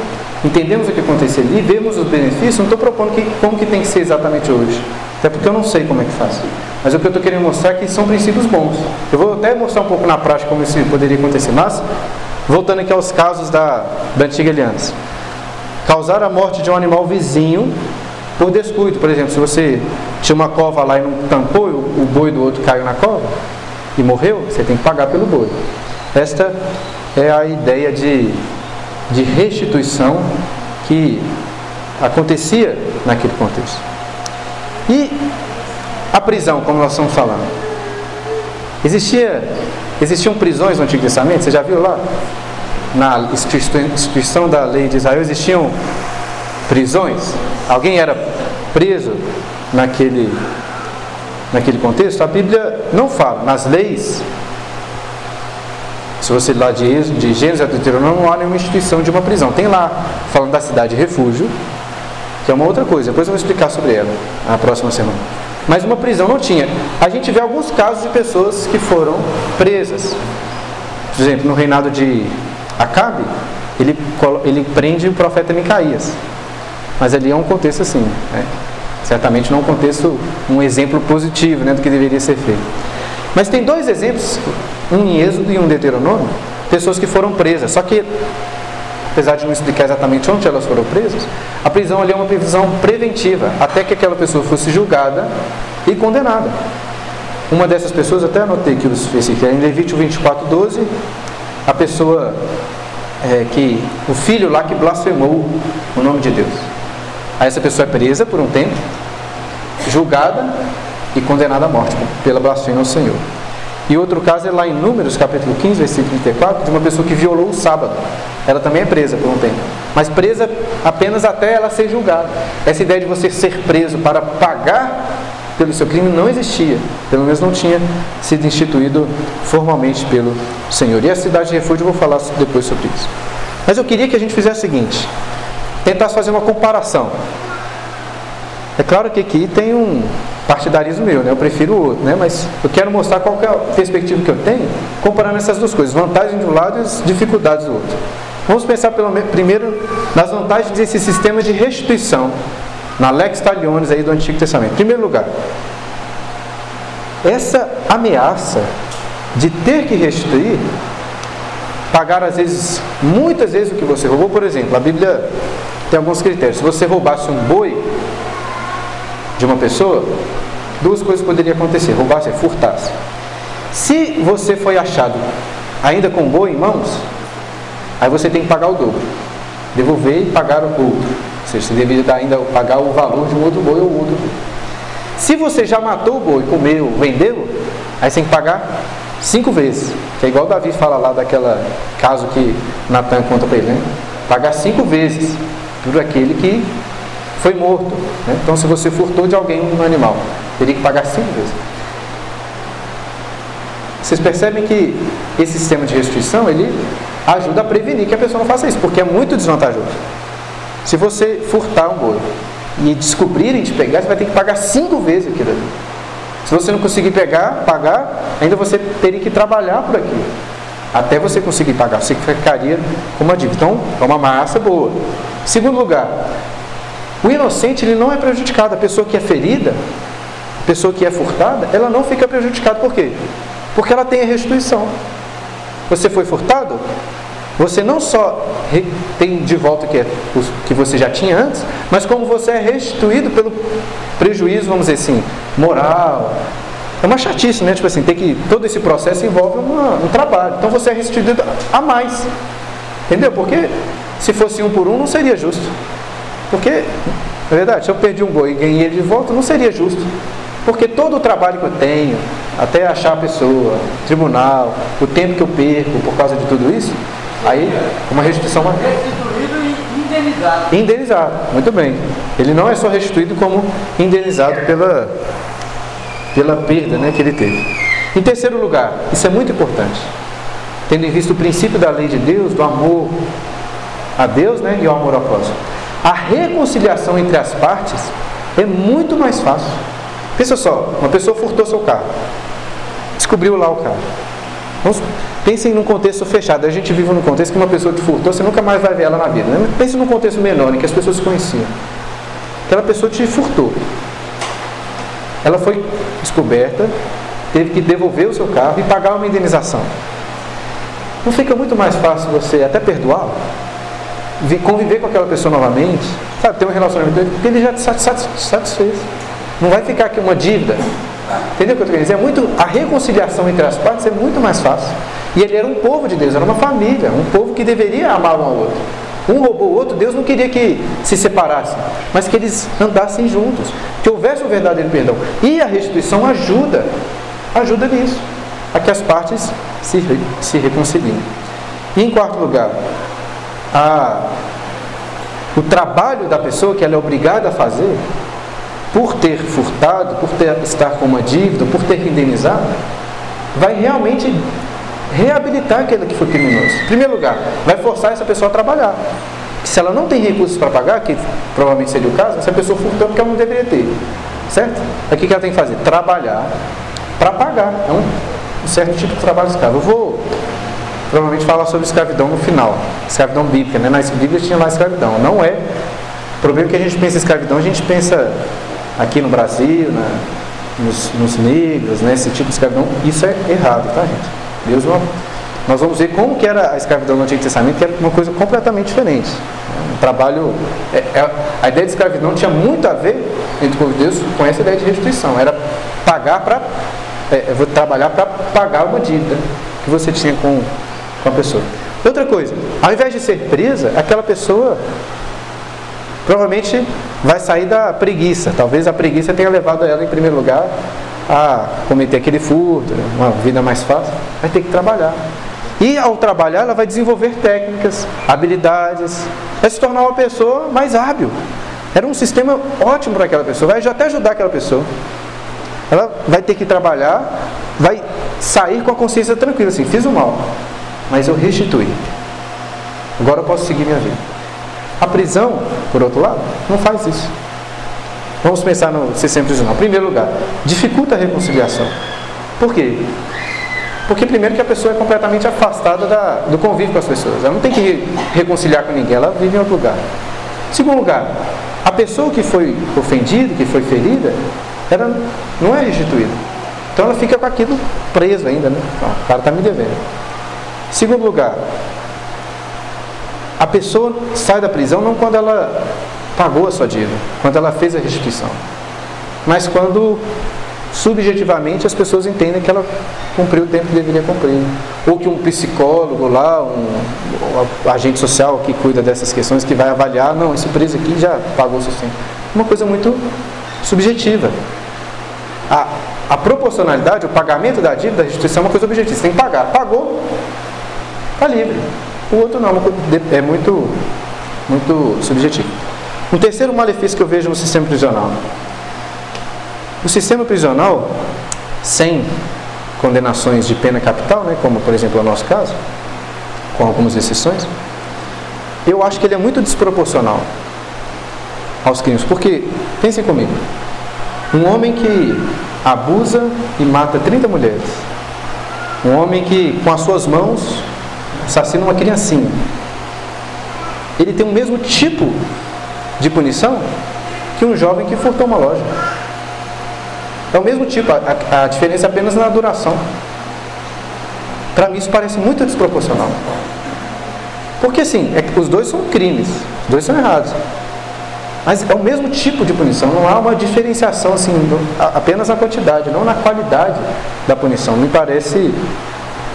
[SPEAKER 1] entendemos o que aconteceu ali, vemos os benefícios, não estou propondo que, como que tem que ser exatamente hoje. Até porque eu não sei como é que faz. Mas o que eu estou querendo mostrar é que são princípios bons. Eu vou até mostrar um pouco na prática como isso poderia acontecer. Mas, voltando aqui aos casos da, da antiga aliança. Causar a morte de um animal vizinho por descuido. Por exemplo, se você tinha uma cova lá e não tampou, o, boi do outro caiu na cova e morreu, você tem que pagar pelo boi. Esta é a ideia de, de restituição que acontecia naquele contexto. A prisão, como nós estamos falando. Existia, existiam prisões no Antigo Testamento, você já viu lá? Na instituição da lei de Israel existiam prisões? Alguém era preso naquele, naquele contexto? A Bíblia não fala. Nas leis, se você lá de, de Gênesis a Deuteronômio, não há nenhuma instituição de uma prisão. Tem lá, falando da cidade de refúgio, que é uma outra coisa. Depois eu vou explicar sobre ela na próxima semana. Mas uma prisão não tinha. A gente vê alguns casos de pessoas que foram presas. Por exemplo, no reinado de Acabe, ele, ele prende o profeta Micaías. Mas ali é um contexto assim, né? certamente não um contexto, um exemplo positivo né, do que deveria ser feito. Mas tem dois exemplos, um em Êxodo e um em Deuteronômio, pessoas que foram presas. Só que, apesar de não explicar exatamente onde elas foram presas, a prisão ali é uma prisão preventiva, até que aquela pessoa fosse julgada e condenada. Uma dessas pessoas, até anotei que os versículos, em Levítico 24, 12, a pessoa é, que, o filho lá que blasfemou o nome de Deus. Aí essa pessoa é presa por um tempo, julgada e condenada à morte pela blasfêmia ao Senhor. E outro caso é lá em Números, capítulo 15, versículo 34, de uma pessoa que violou o sábado. Ela também é presa por um tempo. Mas presa apenas até ela ser julgada. Essa ideia de você ser preso para pagar pelo seu crime não existia. Pelo menos não tinha sido instituído formalmente pelo Senhor. E a cidade de refúgio eu vou falar depois sobre isso. Mas eu queria que a gente fizesse o seguinte: tentasse fazer uma comparação. É claro que aqui tem um partidarismo meu, né? eu prefiro o outro, né? mas eu quero mostrar qual é a perspectiva que eu tenho comparando essas duas coisas, vantagens de um lado e as dificuldades do outro. Vamos pensar pelo, primeiro nas vantagens desse sistema de restituição na Lex Taliones aí do Antigo Testamento. Em primeiro lugar, essa ameaça de ter que restituir pagar às vezes, muitas vezes o que você roubou, por exemplo, a Bíblia tem alguns critérios. Se você roubasse um boi de uma pessoa, duas coisas poderiam acontecer: roubasse, furtasse. Se você foi achado ainda com boi em mãos, aí você tem que pagar o dobro, devolver e pagar o outro. Ou seja, você deveria ainda pagar o valor de um outro boi ou outro boi. Se você já matou o boi, comeu, vendeu, aí você tem que pagar cinco vezes. Que é igual Davi fala lá daquela caso que Natan conta para ele, né? Pagar cinco vezes por aquele que foi morto. Né? Então, se você furtou de alguém um animal, teria que pagar cinco vezes. Vocês percebem que esse sistema de restituição ele ajuda a prevenir que a pessoa não faça isso, porque é muito desvantajoso. Se você furtar um boi e descobrirem te pegar, você vai ter que pagar cinco vezes aquilo ali. Se você não conseguir pegar, pagar, ainda você teria que trabalhar por aquilo. Até você conseguir pagar, você ficaria com uma dívida. Então, é uma massa boa. Segundo lugar, o inocente ele não é prejudicado. A pessoa que é ferida, a pessoa que é furtada, ela não fica prejudicada. Por quê? Porque ela tem a restituição. Você foi furtado? Você não só tem de volta o que, é, que você já tinha antes, mas como você é restituído pelo prejuízo, vamos dizer assim, moral. É uma chatice, né? Tipo assim, tem que. Todo esse processo envolve uma, um trabalho. Então você é restituído a mais. Entendeu? Porque se fosse um por um, não seria justo. Porque, na verdade, se eu perdi um boi e ganhei ele de volta, não seria justo. Porque todo o trabalho que eu tenho, até achar a pessoa, tribunal, o tempo que eu perco por causa de tudo isso, aí uma restituição maior.
[SPEAKER 2] Restituído e indenizado.
[SPEAKER 1] Indenizado, muito bem. Ele não é só restituído como indenizado pela, pela perda né, que ele teve. Em terceiro lugar, isso é muito importante, tendo em vista o princípio da lei de Deus, do amor a Deus né, e ao amor ao próximo. A reconciliação entre as partes é muito mais fácil. Pensa só, uma pessoa furtou seu carro. descobriu lá o cara. Vamos, pensem num contexto fechado. A gente vive num contexto que uma pessoa te furtou, você nunca mais vai ver ela na vida. Né? Pense num contexto menor, em que as pessoas se conheciam. Aquela pessoa te furtou. Ela foi descoberta, teve que devolver o seu carro e pagar uma indenização. Não fica muito mais fácil você até perdoá-lo? Conviver com aquela pessoa novamente? Sabe, ter um relacionamento porque ele já te satisfez. Não vai ficar aqui uma dívida. Entendeu o que eu estou querendo dizer? É muito, a reconciliação entre as partes é muito mais fácil. E ele era um povo de Deus, era uma família, um povo que deveria amar um ao outro. Um roubou o outro, Deus não queria que se separassem, mas que eles andassem juntos, que houvesse o um verdadeiro perdão. E a restituição ajuda, ajuda nisso, a que as partes se, se reconciliem. E em quarto lugar, a, o trabalho da pessoa que ela é obrigada a fazer por ter furtado, por ter, estar com uma dívida, por ter que indenizar, vai realmente reabilitar aquele que foi criminoso. Em primeiro lugar, vai forçar essa pessoa a trabalhar. Se ela não tem recursos para pagar, que provavelmente seria o caso, essa pessoa furtou porque ela não deveria ter. Certo? O que ela tem que fazer? Trabalhar para pagar. É um certo tipo de trabalho escravo. Eu vou provavelmente falar sobre escravidão no final. Escravidão bíblica, né? Na Bíblia tinha lá escravidão. Não é. O problema é que a gente pensa em escravidão, a gente pensa aqui no Brasil, na, nos, nos negros, né, esse tipo de escravidão, isso é errado, tá gente? Deus não, nós vamos ver como que era a escravidão no Antigo Testamento, que era uma coisa completamente diferente. Um trabalho, é, é, a ideia de escravidão tinha muito a ver entre o povo de Deus com essa ideia de restituição, era pagar para, é, é trabalhar para pagar uma dívida que você tinha com, com a pessoa. Outra coisa, ao invés de ser presa, aquela pessoa provavelmente vai sair da preguiça. Talvez a preguiça tenha levado ela, em primeiro lugar, a cometer aquele furto, uma vida mais fácil. Vai ter que trabalhar. E ao trabalhar, ela vai desenvolver técnicas, habilidades, vai se tornar uma pessoa mais hábil. Era um sistema ótimo para aquela pessoa, vai até ajudar aquela pessoa. Ela vai ter que trabalhar, vai sair com a consciência tranquila, assim, fiz o mal, mas eu restituí. Agora eu posso seguir minha vida. A prisão, por outro lado, não faz isso. Vamos pensar no sistema prisional. Em primeiro lugar, dificulta a reconciliação. Por quê? Porque primeiro que a pessoa é completamente afastada da, do convívio com as pessoas. Ela não tem que reconciliar com ninguém, ela vive em outro lugar. Segundo lugar, a pessoa que foi ofendida, que foi ferida, ela não é restituída. Então ela fica com aquilo preso ainda, né? o cara está me devendo. Segundo lugar, a pessoa sai da prisão não quando ela pagou a sua dívida, quando ela fez a restituição, mas quando subjetivamente as pessoas entendem que ela cumpriu o tempo que deveria cumprir. Ou que um psicólogo lá, um, um agente social que cuida dessas questões, que vai avaliar, não, esse preso aqui já pagou o seu tempo. Uma coisa muito subjetiva. A, a proporcionalidade, o pagamento da dívida, da restituição é uma coisa objetiva. Você tem que pagar. Pagou, está livre. O outro não, é muito, muito subjetivo. Um terceiro malefício que eu vejo no sistema prisional. O sistema prisional, sem condenações de pena capital, né, como por exemplo é o nosso caso, com algumas exceções, eu acho que ele é muito desproporcional aos crimes. Porque, pensem comigo, um homem que abusa e mata 30 mulheres, um homem que com as suas mãos assassina uma criancinha, ele tem o mesmo tipo de punição que um jovem que furtou uma loja. É o mesmo tipo, a, a diferença é apenas na duração. Para mim isso parece muito desproporcional. Porque assim, é, os dois são crimes, os dois são errados. Mas é o mesmo tipo de punição, não há uma diferenciação assim, apenas na quantidade, não na qualidade da punição. Me parece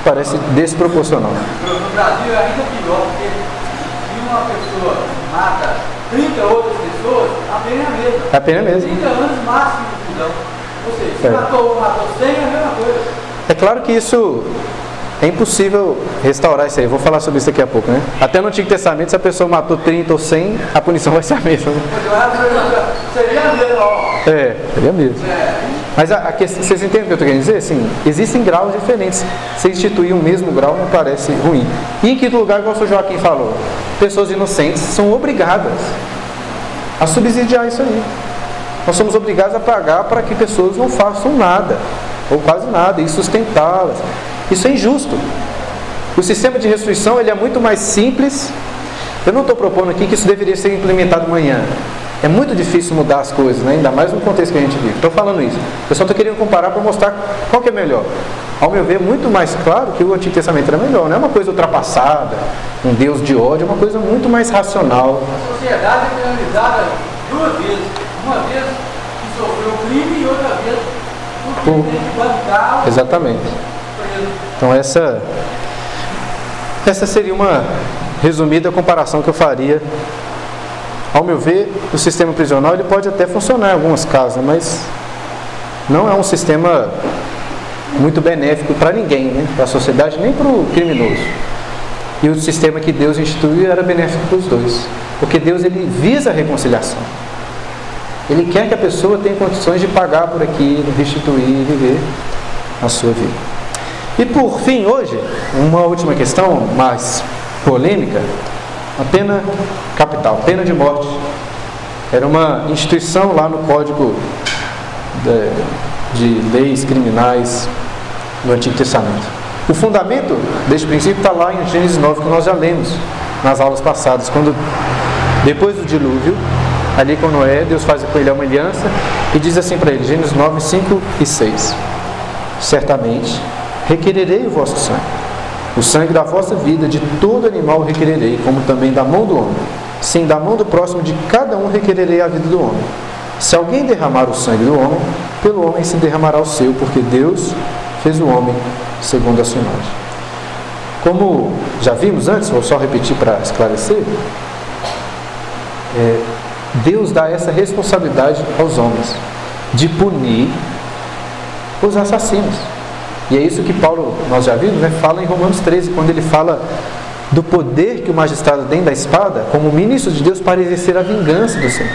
[SPEAKER 1] parece desproporcional.
[SPEAKER 2] No Brasil é ainda pior, porque se uma pessoa mata 30 outras pessoas, a pena é a mesma.
[SPEAKER 1] A pena é a mesma.
[SPEAKER 2] 30 anos máximo de prisão. Ou seja, se é. matou, matou 100 é a mesma coisa.
[SPEAKER 1] É claro que isso é impossível restaurar isso aí. Vou falar sobre isso daqui a pouco, né? Até no Antigo Testamento, se a pessoa matou 30 ou 100, a punição vai ser a mesma.
[SPEAKER 2] Seria a mesma, ó.
[SPEAKER 1] É, seria a mesma. É. Mas a, a questão, vocês entendem o que eu estou querendo dizer? Sim, existem graus diferentes. Se instituir o um mesmo grau não parece ruim. E em que lugar, como o Joaquim falou, pessoas inocentes são obrigadas a subsidiar isso aí. Nós somos obrigados a pagar para que pessoas não façam nada. ou quase nada, e sustentá-las. Isso é injusto. O sistema de restituição ele é muito mais simples. Eu não estou propondo aqui que isso deveria ser implementado amanhã. É muito difícil mudar as coisas, né? ainda mais no contexto que a gente vive. Estou falando isso. Eu só estou querendo comparar para mostrar qual que é melhor. Ao meu ver, muito mais claro que o Antigo Testamento era melhor. Não é uma coisa ultrapassada, um Deus de ódio, é uma coisa muito mais racional.
[SPEAKER 2] A sociedade é penalizada duas vezes. Uma vez que sofreu crime e outra vez por bancar.
[SPEAKER 1] Exatamente. Então essa, essa seria uma resumida comparação que eu faria ao meu ver, o sistema prisional ele pode até funcionar em algumas casas, mas não é um sistema muito benéfico para ninguém, né? para a sociedade, nem para o criminoso. E o sistema que Deus instituiu era benéfico para os dois, porque Deus ele visa a reconciliação. Ele quer que a pessoa tenha condições de pagar por aquilo, restituir e viver a sua vida. E por fim, hoje, uma última questão mais polêmica, a pena capital, pena de morte. Era uma instituição lá no Código de, de Leis Criminais no Antigo Testamento. O fundamento deste princípio está lá em Gênesis 9, que nós já lemos nas aulas passadas, quando depois do dilúvio, ali com Noé, Deus faz com ele uma aliança e diz assim para ele, Gênesis 9, 5 e 6: Certamente requererei o vosso sangue o sangue da vossa vida de todo animal requererei, como também da mão do homem. Sim, da mão do próximo de cada um requererei a vida do homem. Se alguém derramar o sangue do homem, pelo homem se derramará o seu, porque Deus fez o homem segundo a sua imagem. Como já vimos antes, vou só repetir para esclarecer, é, Deus dá essa responsabilidade aos homens de punir os assassinos. E é isso que Paulo, nós já vimos, né, fala em Romanos 13, quando ele fala do poder que o magistrado tem da espada, como ministro de Deus, para exercer a vingança do Senhor.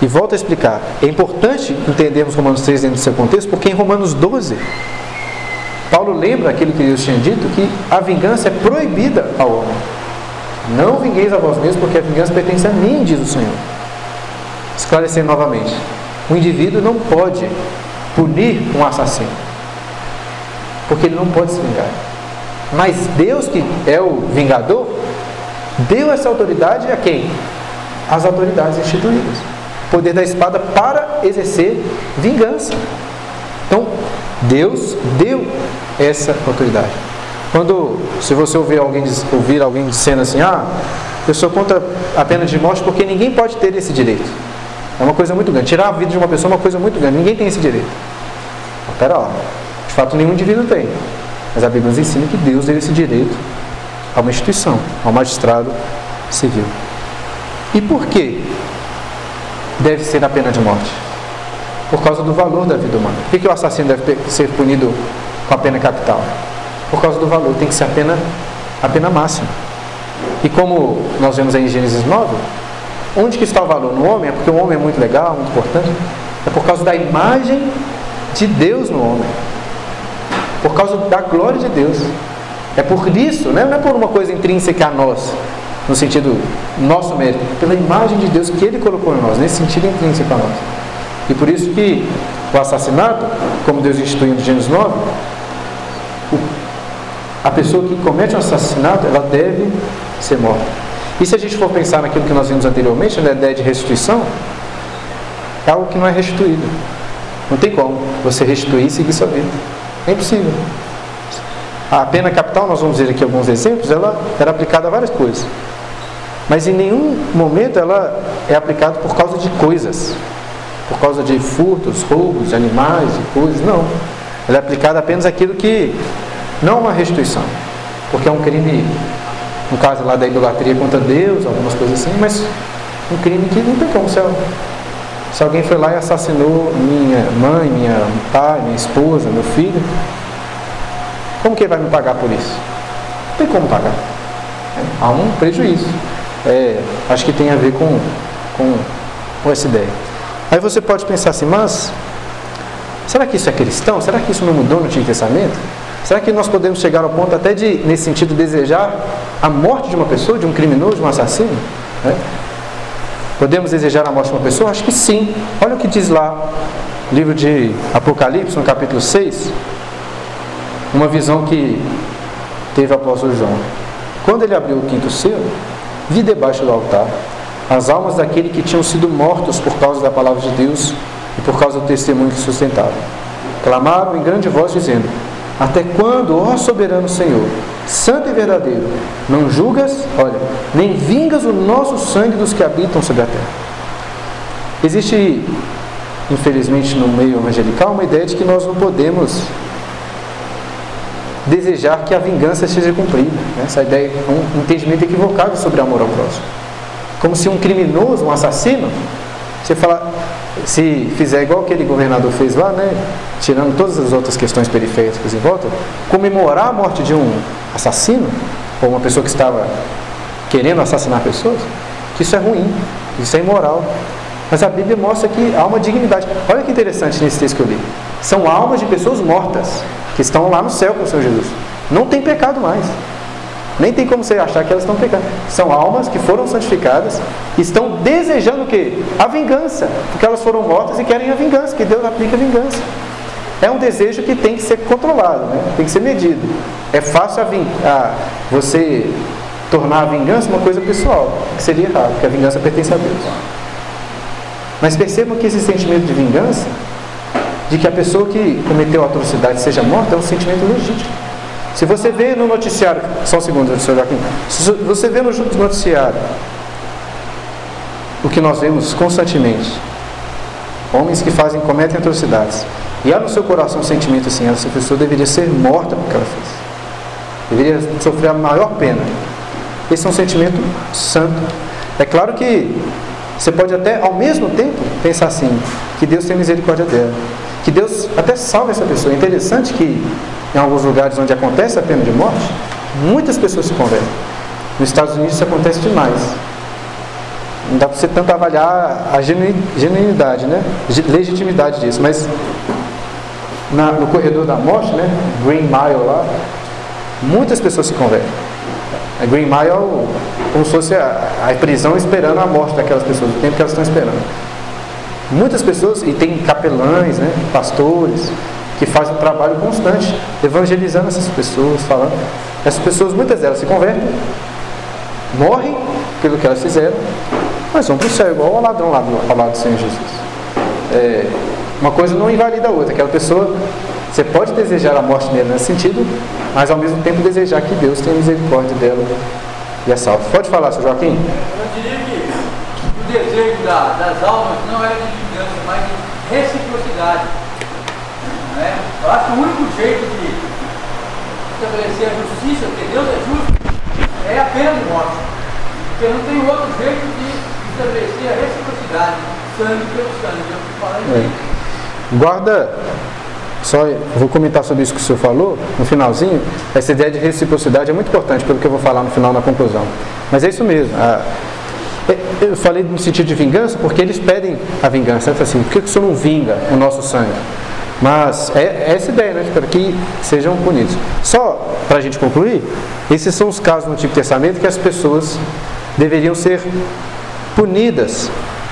[SPEAKER 1] E volto a explicar, é importante entendermos Romanos 13 dentro do seu contexto, porque em Romanos 12, Paulo lembra aquilo que Deus tinha dito, que a vingança é proibida ao homem. Não vingueis a vós mesmos, porque a vingança pertence a mim, diz o Senhor. Esclarecendo novamente, o indivíduo não pode punir um assassino porque ele não pode se vingar. Mas Deus, que é o vingador, deu essa autoridade a quem? As autoridades instituídas. Poder da espada para exercer vingança. Então, Deus deu essa autoridade. Quando, se você ouvir alguém, ouvir alguém dizendo assim, ah, eu sou contra a pena de morte porque ninguém pode ter esse direito. É uma coisa muito grande. Tirar a vida de uma pessoa é uma coisa muito grande. Ninguém tem esse direito. Espera lá. De fato, nenhum indivíduo tem. Mas a Bíblia nos ensina que Deus deu esse direito a uma instituição, ao magistrado civil. E por que deve ser a pena de morte? Por causa do valor da vida humana. Por que, o assassino deve ser punido com a pena capital? Por causa do valor, tem que ser a pena, a pena máxima. E como nós vemos em Gênesis 9, onde que está o valor? No homem? É porque o homem é muito legal, muito importante? É por causa da imagem de Deus no homem por causa da glória de Deus. É por isso, né? não é por uma coisa intrínseca a nós, no sentido nosso mérito, pela imagem de Deus que Ele colocou em nós, nesse sentido intrínseco a nós. E por isso que o assassinato, como Deus instituiu em Gênesis 9, a pessoa que comete um assassinato, ela deve ser morta. E se a gente for pensar naquilo que nós vimos anteriormente, na ideia de restituição, é algo que não é restituído. Não tem como você restituir e seguir sua vida. É impossível. A pena capital, nós vamos ver aqui alguns exemplos, ela era aplicada a várias coisas. Mas em nenhum momento ela é aplicada por causa de coisas, por causa de furtos, roubos de animais e coisas, não. Ela é aplicada apenas aquilo que não é uma restituição, porque é um crime, no caso lá da idolatria contra Deus, algumas coisas assim, mas um crime que não tem como ser se alguém foi lá e assassinou minha mãe, minha pai, minha esposa, meu filho, como que ele vai me pagar por isso? Não tem como pagar. Há um prejuízo. É, acho que tem a ver com, com, com essa ideia. Aí você pode pensar assim, mas será que isso é cristão? Será que isso não mudou no Antigo Testamento? Será que nós podemos chegar ao ponto até de, nesse sentido, desejar a morte de uma pessoa, de um criminoso, de um assassino? Né? Podemos desejar a morte de uma pessoa? Acho que sim. Olha o que diz lá livro de Apocalipse, no capítulo 6, uma visão que teve o apóstolo João. Quando ele abriu o quinto selo, vi debaixo do altar as almas daquele que tinham sido mortos por causa da palavra de Deus e por causa do testemunho que sustentavam. Clamaram em grande voz, dizendo: Até quando, ó soberano Senhor, santo e verdadeiro, não julgas, olha, nem vingas o nosso sangue dos que habitam sobre a terra? Existe, infelizmente, no meio evangelical, uma ideia de que nós não podemos desejar que a vingança seja cumprida. Né? Essa ideia é um entendimento equivocado sobre amor ao próximo. Como se um criminoso, um assassino, você fala, se fizer igual aquele governador fez lá, né, tirando todas as outras questões periféricas em volta, comemorar a morte de um assassino, ou uma pessoa que estava querendo assassinar pessoas, que isso é ruim, isso é imoral. Mas a Bíblia mostra que há uma dignidade. Olha que interessante nesse texto que eu li. São almas de pessoas mortas que estão lá no céu com o Senhor Jesus. Não tem pecado mais. Nem tem como você achar que elas estão pecando. São almas que foram santificadas, estão desejando o quê? A vingança, porque elas foram mortas e querem a vingança, que Deus aplica a vingança. É um desejo que tem que ser controlado, né? tem que ser medido. É fácil a, a você tornar a vingança uma coisa pessoal, que seria errado, porque a vingança pertence a Deus. Mas percebam que esse sentimento de vingança de que a pessoa que cometeu a atrocidade seja morta é um sentimento legítimo. Se você vê no noticiário, só um segundo, senhor Joaquim, se você vê no noticiário o que nós vemos constantemente, homens que fazem, cometem atrocidades, e há no seu coração um sentimento assim, essa pessoa deveria ser morta porque ela fez, deveria sofrer a maior pena. Esse é um sentimento santo. É claro que você pode até, ao mesmo tempo, pensar assim, que Deus tem misericórdia dela que Deus até salve essa pessoa. É interessante que em alguns lugares onde acontece a pena de morte, muitas pessoas se convertem. Nos Estados Unidos isso acontece demais. Não dá para você tanto avaliar a genuinidade, né? legitimidade disso, mas na, no corredor da morte, né? Green Mile lá, muitas pessoas se convertem. A Green Mile como se fosse a, a prisão esperando a morte daquelas pessoas, o tempo que elas estão esperando. Muitas pessoas, e tem capelães, né, pastores, que fazem um trabalho constante, evangelizando essas pessoas, falando. Essas pessoas, muitas delas se convertem, morrem pelo que elas fizeram, mas vão para o céu, igual ao ladrão lá do, ao lado do Senhor Jesus. É, uma coisa não invalida a outra. Aquela pessoa, você pode desejar a morte dela nesse sentido, mas ao mesmo tempo desejar que Deus tenha misericórdia dela e a salve. Pode falar, Sr. Joaquim?
[SPEAKER 2] Eu diria que o desejo da, das almas não é de vingança, mas de reciprocidade. Né? Eu acho que o único jeito de estabelecer a justiça, porque Deus é justo, é a pena de morte. Porque não tem outro jeito de estabelecer a reciprocidade, sangue pelo sangue. Eu é.
[SPEAKER 1] Guarda, só vou comentar sobre isso que o senhor falou, no finalzinho. Essa ideia de reciprocidade é muito importante, pelo que eu vou falar no final, na conclusão. Mas é isso mesmo. A, eu falei no sentido de vingança porque eles pedem a vingança. Assim, por que o senhor não vinga o nosso sangue? Mas é, é essa ideia, né? Para que sejam punidos. Só para a gente concluir, esses são os casos no Antigo Testamento que as pessoas deveriam ser punidas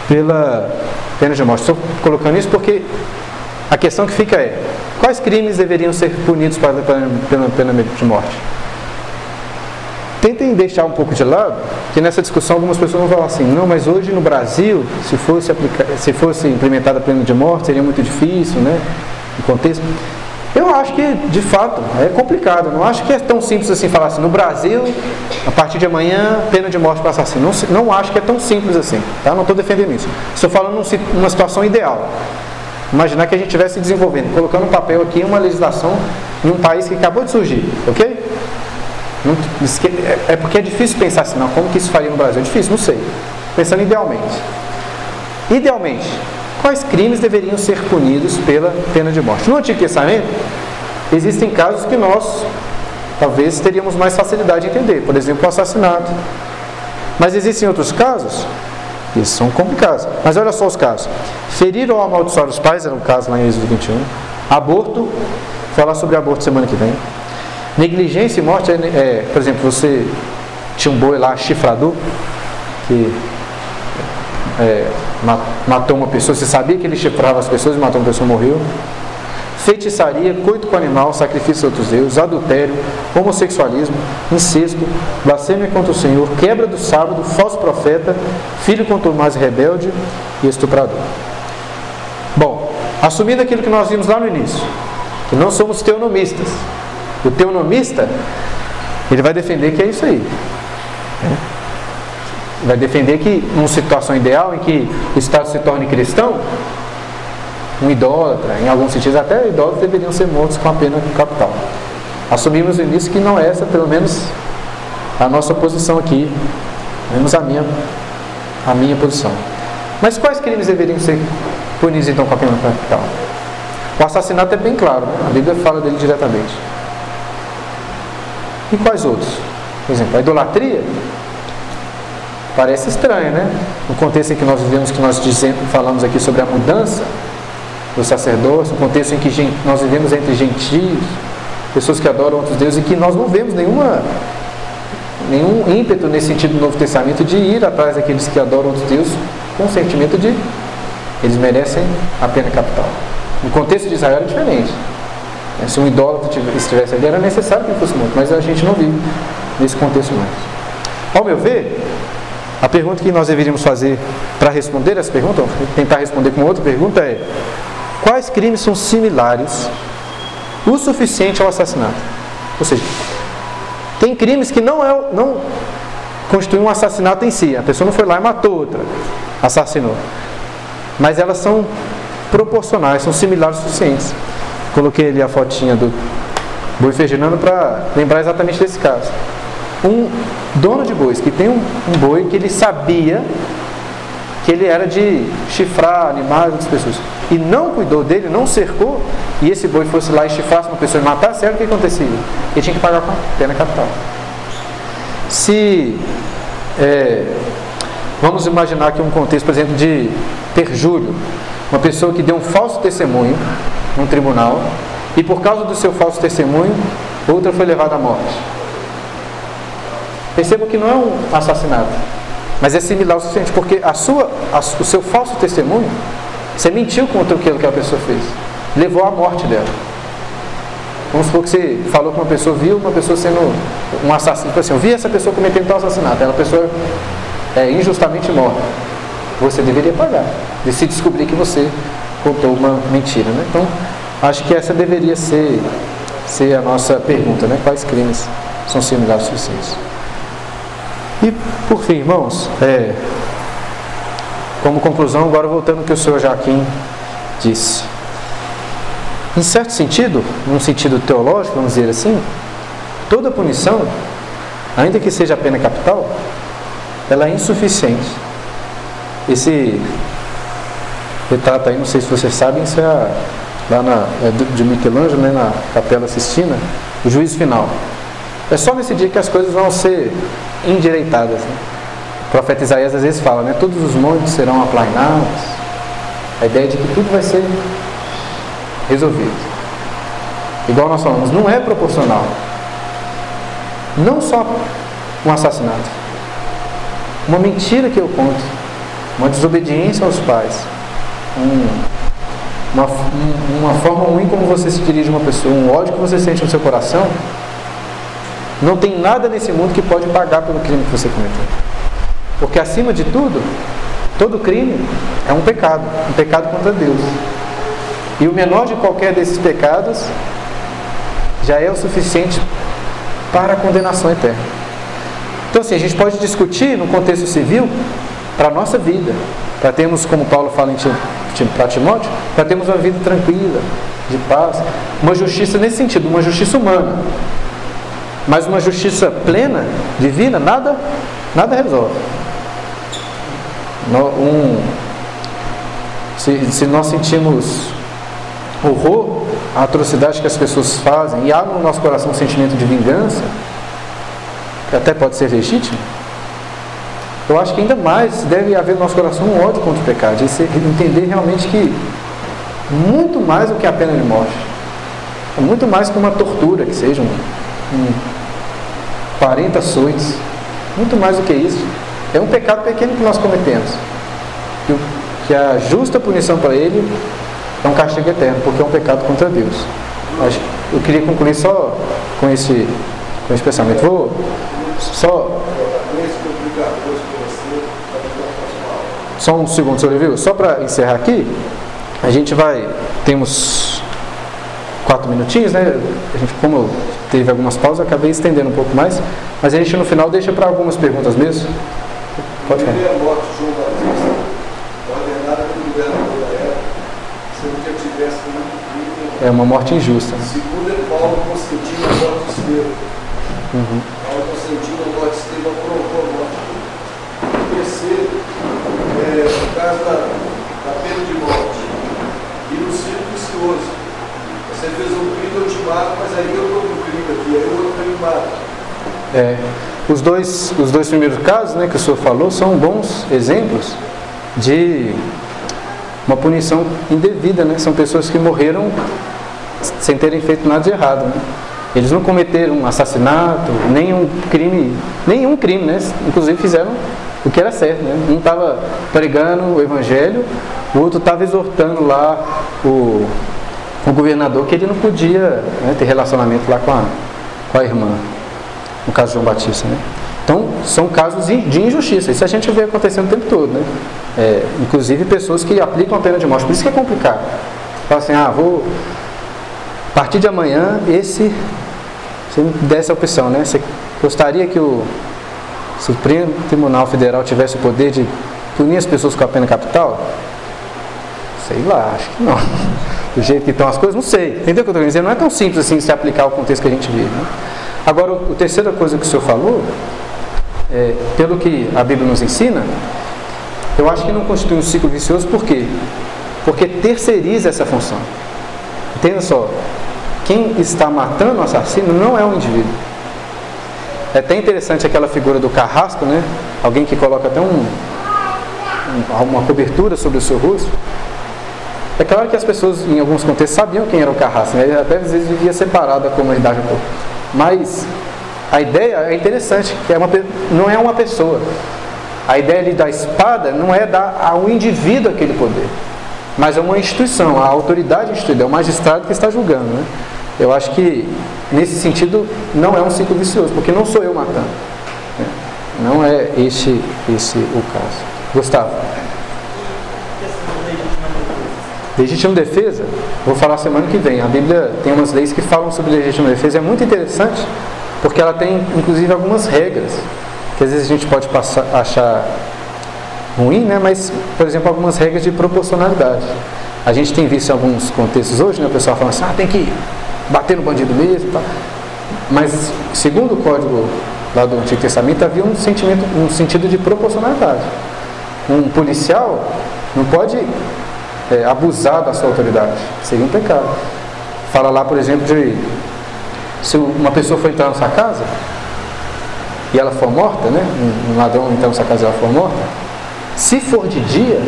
[SPEAKER 1] pela pena de morte. Estou colocando isso porque a questão que fica é: quais crimes deveriam ser punidos pela pena de morte? Tentem deixar um pouco de lado, que nessa discussão algumas pessoas vão falar assim, não, mas hoje no Brasil, se fosse, se fosse implementada a pena de morte, seria muito difícil, né? Contexto. Eu acho que, de fato, é complicado. Não acho que é tão simples assim falar assim, no Brasil, a partir de amanhã, pena de morte para assassino. Não, não acho que é tão simples assim, tá? Não estou defendendo isso. Estou falando numa situação ideal. Imaginar que a gente estivesse desenvolvendo, colocando um papel aqui, uma legislação em um país que acabou de surgir, ok? É, é porque é difícil pensar assim, não, como que isso faria no Brasil? É difícil, não sei. Pensando idealmente. Idealmente, quais crimes deveriam ser punidos pela pena de morte? No Antigo Testamento, existem casos que nós talvez teríamos mais facilidade de entender, por exemplo, o assassinato. Mas existem outros casos que são complicados. Mas olha só os casos: ferir ou amaldiçoar os pais, era um caso lá em Êxodo 21. Aborto, falar sobre aborto semana que vem. Negligência e morte é, é, por exemplo, você tinha um boi lá, chifrador, que é, matou uma pessoa, você sabia que ele chifrava as pessoas e matou uma pessoa morreu. Feitiçaria, coito com animal, sacrifício a outros deuses, adultério, homossexualismo, incesto, blasfêmia contra o Senhor, quebra do sábado, falso profeta, filho contra o mais rebelde e estuprador. Bom, assumindo aquilo que nós vimos lá no início, que não somos teonomistas. O teonomista, ele vai defender que é isso aí. Vai defender que, numa situação ideal em que o Estado se torne cristão, um idólatra, em alguns sentidos até idólatras deveriam ser mortos com a pena capital. Assumimos no início que não é essa, pelo menos, a nossa posição aqui, menos a minha, a minha posição. Mas quais crimes deveriam ser punidos então com a pena capital? O assassinato é bem claro, né? a Bíblia fala dele diretamente. E quais outros? Por exemplo, a idolatria parece estranho, né? No contexto em que nós vivemos, que nós dizemos, falamos aqui sobre a mudança do sacerdócio, no contexto em que nós vivemos entre gentios, pessoas que adoram outros deuses e que nós não vemos nenhuma nenhum ímpeto nesse sentido do Novo Testamento de ir atrás daqueles que adoram outros deuses com o sentimento de eles merecem a pena capital. No contexto de Israel era diferente. Se um idólatra estivesse ali, era necessário que ele fosse morto, mas a gente não vive nesse contexto mais. Ao meu ver, a pergunta que nós deveríamos fazer para responder essa pergunta, tentar responder com outra pergunta é: quais crimes são similares o suficiente ao assassinato? Ou seja, tem crimes que não, é, não constituem um assassinato em si. A pessoa não foi lá e matou outra, assassinou. Mas elas são proporcionais, são similares o suficientes. Coloquei ali a fotinha do boi feijinando para lembrar exatamente desse caso. Um dono de bois que tem um, um, boi que ele sabia que ele era de chifrar animais outras pessoas e não cuidou dele, não cercou, e esse boi fosse lá e chifrasse uma pessoa e matasse, era o que acontecia? Ele tinha que pagar com pena capital. Se é, vamos imaginar aqui um contexto, por exemplo, de perjúrio, uma pessoa que deu um falso testemunho num tribunal e por causa do seu falso testemunho, outra foi levada à morte. Percebam que não é um assassinato, mas é similar o suficiente, porque a sua, a, o seu falso testemunho, você mentiu contra aquilo que a pessoa fez, levou à morte dela. Vamos supor que você falou que uma pessoa viu uma pessoa sendo um assassino. Tipo assim, eu vi essa pessoa cometendo tal assassinato, aquela pessoa é injustamente morta você deveria pagar. De se descobrir que você contou uma mentira. Né? Então, acho que essa deveria ser, ser a nossa pergunta, né? Quais crimes são similares o suficientes? E, por fim, irmãos, é, como conclusão, agora voltando ao que o senhor Joaquim disse. Em certo sentido, num sentido teológico, vamos dizer assim, toda punição, ainda que seja a pena capital, ela é insuficiente esse retrato aí, não sei se vocês sabem, isso é lá na, é de Michelangelo, né, na Capela Sistina, o juízo final. É só nesse dia que as coisas vão ser endireitadas. Né? O profeta Isaías às vezes fala, né, todos os montes serão aplainados. A ideia de que tudo vai ser resolvido. Igual nós falamos, não é proporcional. Não só um assassinato. Uma mentira que eu conto uma desobediência aos pais, um, uma, uma forma ruim como você se dirige a uma pessoa, um ódio que você sente no seu coração, não tem nada nesse mundo que pode pagar pelo crime que você cometeu. Porque acima de tudo, todo crime é um pecado, um pecado contra Deus. E o menor de qualquer desses pecados já é o suficiente para a condenação eterna. Então, assim, a gente pode discutir no contexto civil para a nossa vida, para termos, como Paulo fala em para Timóteo, para termos uma vida tranquila, de paz, uma justiça nesse sentido, uma justiça humana. Mas uma justiça plena, divina, nada, nada resolve. Um, se, se nós sentimos horror a atrocidade que as pessoas fazem e há no nosso coração um sentimento de vingança, que até pode ser legítimo, eu acho que ainda mais deve haver no nosso coração um ódio contra o pecado, de entender realmente que muito mais do que a pena de morte, muito mais que uma tortura, que seja um, um 40 açoites, muito mais do que isso. É um pecado pequeno que nós cometemos. que, que a justa punição para ele é um castigo eterno, porque é um pecado contra Deus. Acho, eu queria concluir só com esse, com esse pensamento. Vou só. Só um segundo, senhor viu? Só para encerrar aqui, a gente vai. Temos quatro minutinhos, né? A gente, como teve algumas pausas, acabei estendendo um pouco mais. Mas a gente no final deixa para algumas perguntas mesmo. Pode falar. É uma morte injusta.
[SPEAKER 3] Segundo é Paulo Constantino, a morte de Estevão.
[SPEAKER 1] Uhum.
[SPEAKER 3] Paulo Constantino, a morte de Estevão, provocou a morte. O terceiro, é, no caso da pena de morte. E no círculo vicioso. Você fez um crime, eu te mato, mas aí eu estou no crime aqui, aí o outro me mata.
[SPEAKER 1] É, os, dois, os dois primeiros casos né, que o senhor falou são bons exemplos de uma punição indevida, né? São pessoas que morreram sem terem feito nada de errado. Né? Eles não cometeram um assassinato, nenhum crime, nenhum crime, né? Inclusive fizeram o que era certo, né? Um estava pregando o evangelho, o outro estava exortando lá o, o governador que ele não podia né, ter relacionamento lá com a, com a irmã, no caso de João Batista, né? Então, são casos de injustiça. Isso a gente vê acontecendo o tempo todo, né? É, inclusive pessoas que aplicam a pena de morte. Por isso que é complicado. Fala assim, ah, vou a partir de amanhã, esse, você me dê essa opção, né? Você gostaria que o Supremo Tribunal Federal tivesse o poder de punir as pessoas com a pena capital? Sei lá, acho que não. Do jeito que estão as coisas, não sei. Entendeu o que eu estou dizendo? Não é tão simples assim se aplicar ao contexto que a gente vive. Né? Agora, a terceira coisa que o senhor falou, é, pelo que a Bíblia nos ensina, eu acho que não constitui um ciclo vicioso, por quê? Porque terceiriza essa função. Entenda só, quem está matando o assassino não é o indivíduo. É até interessante aquela figura do carrasco, né? Alguém que coloca até um, uma cobertura sobre o seu rosto. É claro que as pessoas, em alguns contextos, sabiam quem era o carrasco, né? até às vezes vivia separado da comunidade um pouco. Mas a ideia é interessante, que é uma, não é uma pessoa. A ideia ali da espada não é dar ao indivíduo aquele poder mas é uma instituição, a autoridade instituída, é o magistrado que está julgando. Né? Eu acho que, nesse sentido, não é um ciclo vicioso, porque não sou eu matando. Né? Não é este, esse o caso. Gustavo. Legítima defesa, vou falar semana que vem. A Bíblia tem umas leis que falam sobre legítima defesa, é muito interessante, porque ela tem, inclusive, algumas regras que às vezes a gente pode passar, achar ruim, né? mas, por exemplo, algumas regras de proporcionalidade. A gente tem visto em alguns contextos hoje, né? o pessoal falando assim, ah, tem que bater no bandido mesmo. Tá? Mas, segundo o código lá do Antigo Testamento, havia um, sentimento, um sentido de proporcionalidade. Um policial não pode é, abusar da sua autoridade, seria um pecado. Fala lá, por exemplo, de se uma pessoa for entrar na sua casa e ela for morta, né? um ladrão entrar na sua casa e ela for morta, se for de dia,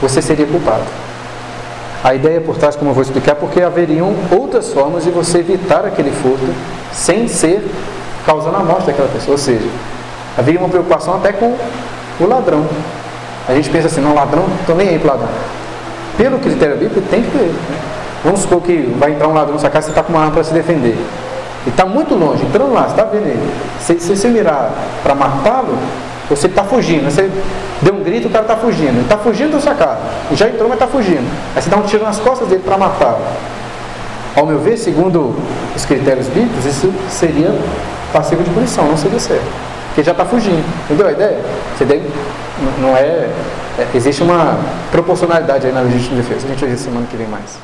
[SPEAKER 1] você seria culpado. A ideia por trás, como eu vou explicar, é porque haveriam outras formas de você evitar aquele furto sem ser causando a morte daquela pessoa. Ou seja, haveria uma preocupação até com o ladrão. A gente pensa assim, não, ladrão, estou nem aí para ladrão. Pelo critério bíblico, tem que ter. Né? Vamos supor que vai entrar um ladrão na sua casa e você está com uma arma para se defender. Ele está muito longe, entrando lá, você está vendo ele. Se, você mirar para matá-lo, você está fugindo. Você deu um grito, o cara está fugindo. Ele está fugindo da sua casa. Já entrou, mas está fugindo. Aí você dá um tiro nas costas dele para matá-lo. Ao meu ver, segundo os critérios bíblicos, isso seria passivo de punição, não seria certo. Porque já está fugindo. Entendeu a ideia? Você deve, não é, é, Existe uma proporcionalidade aí na legítima defesa. A gente vai ver semana que vem mais.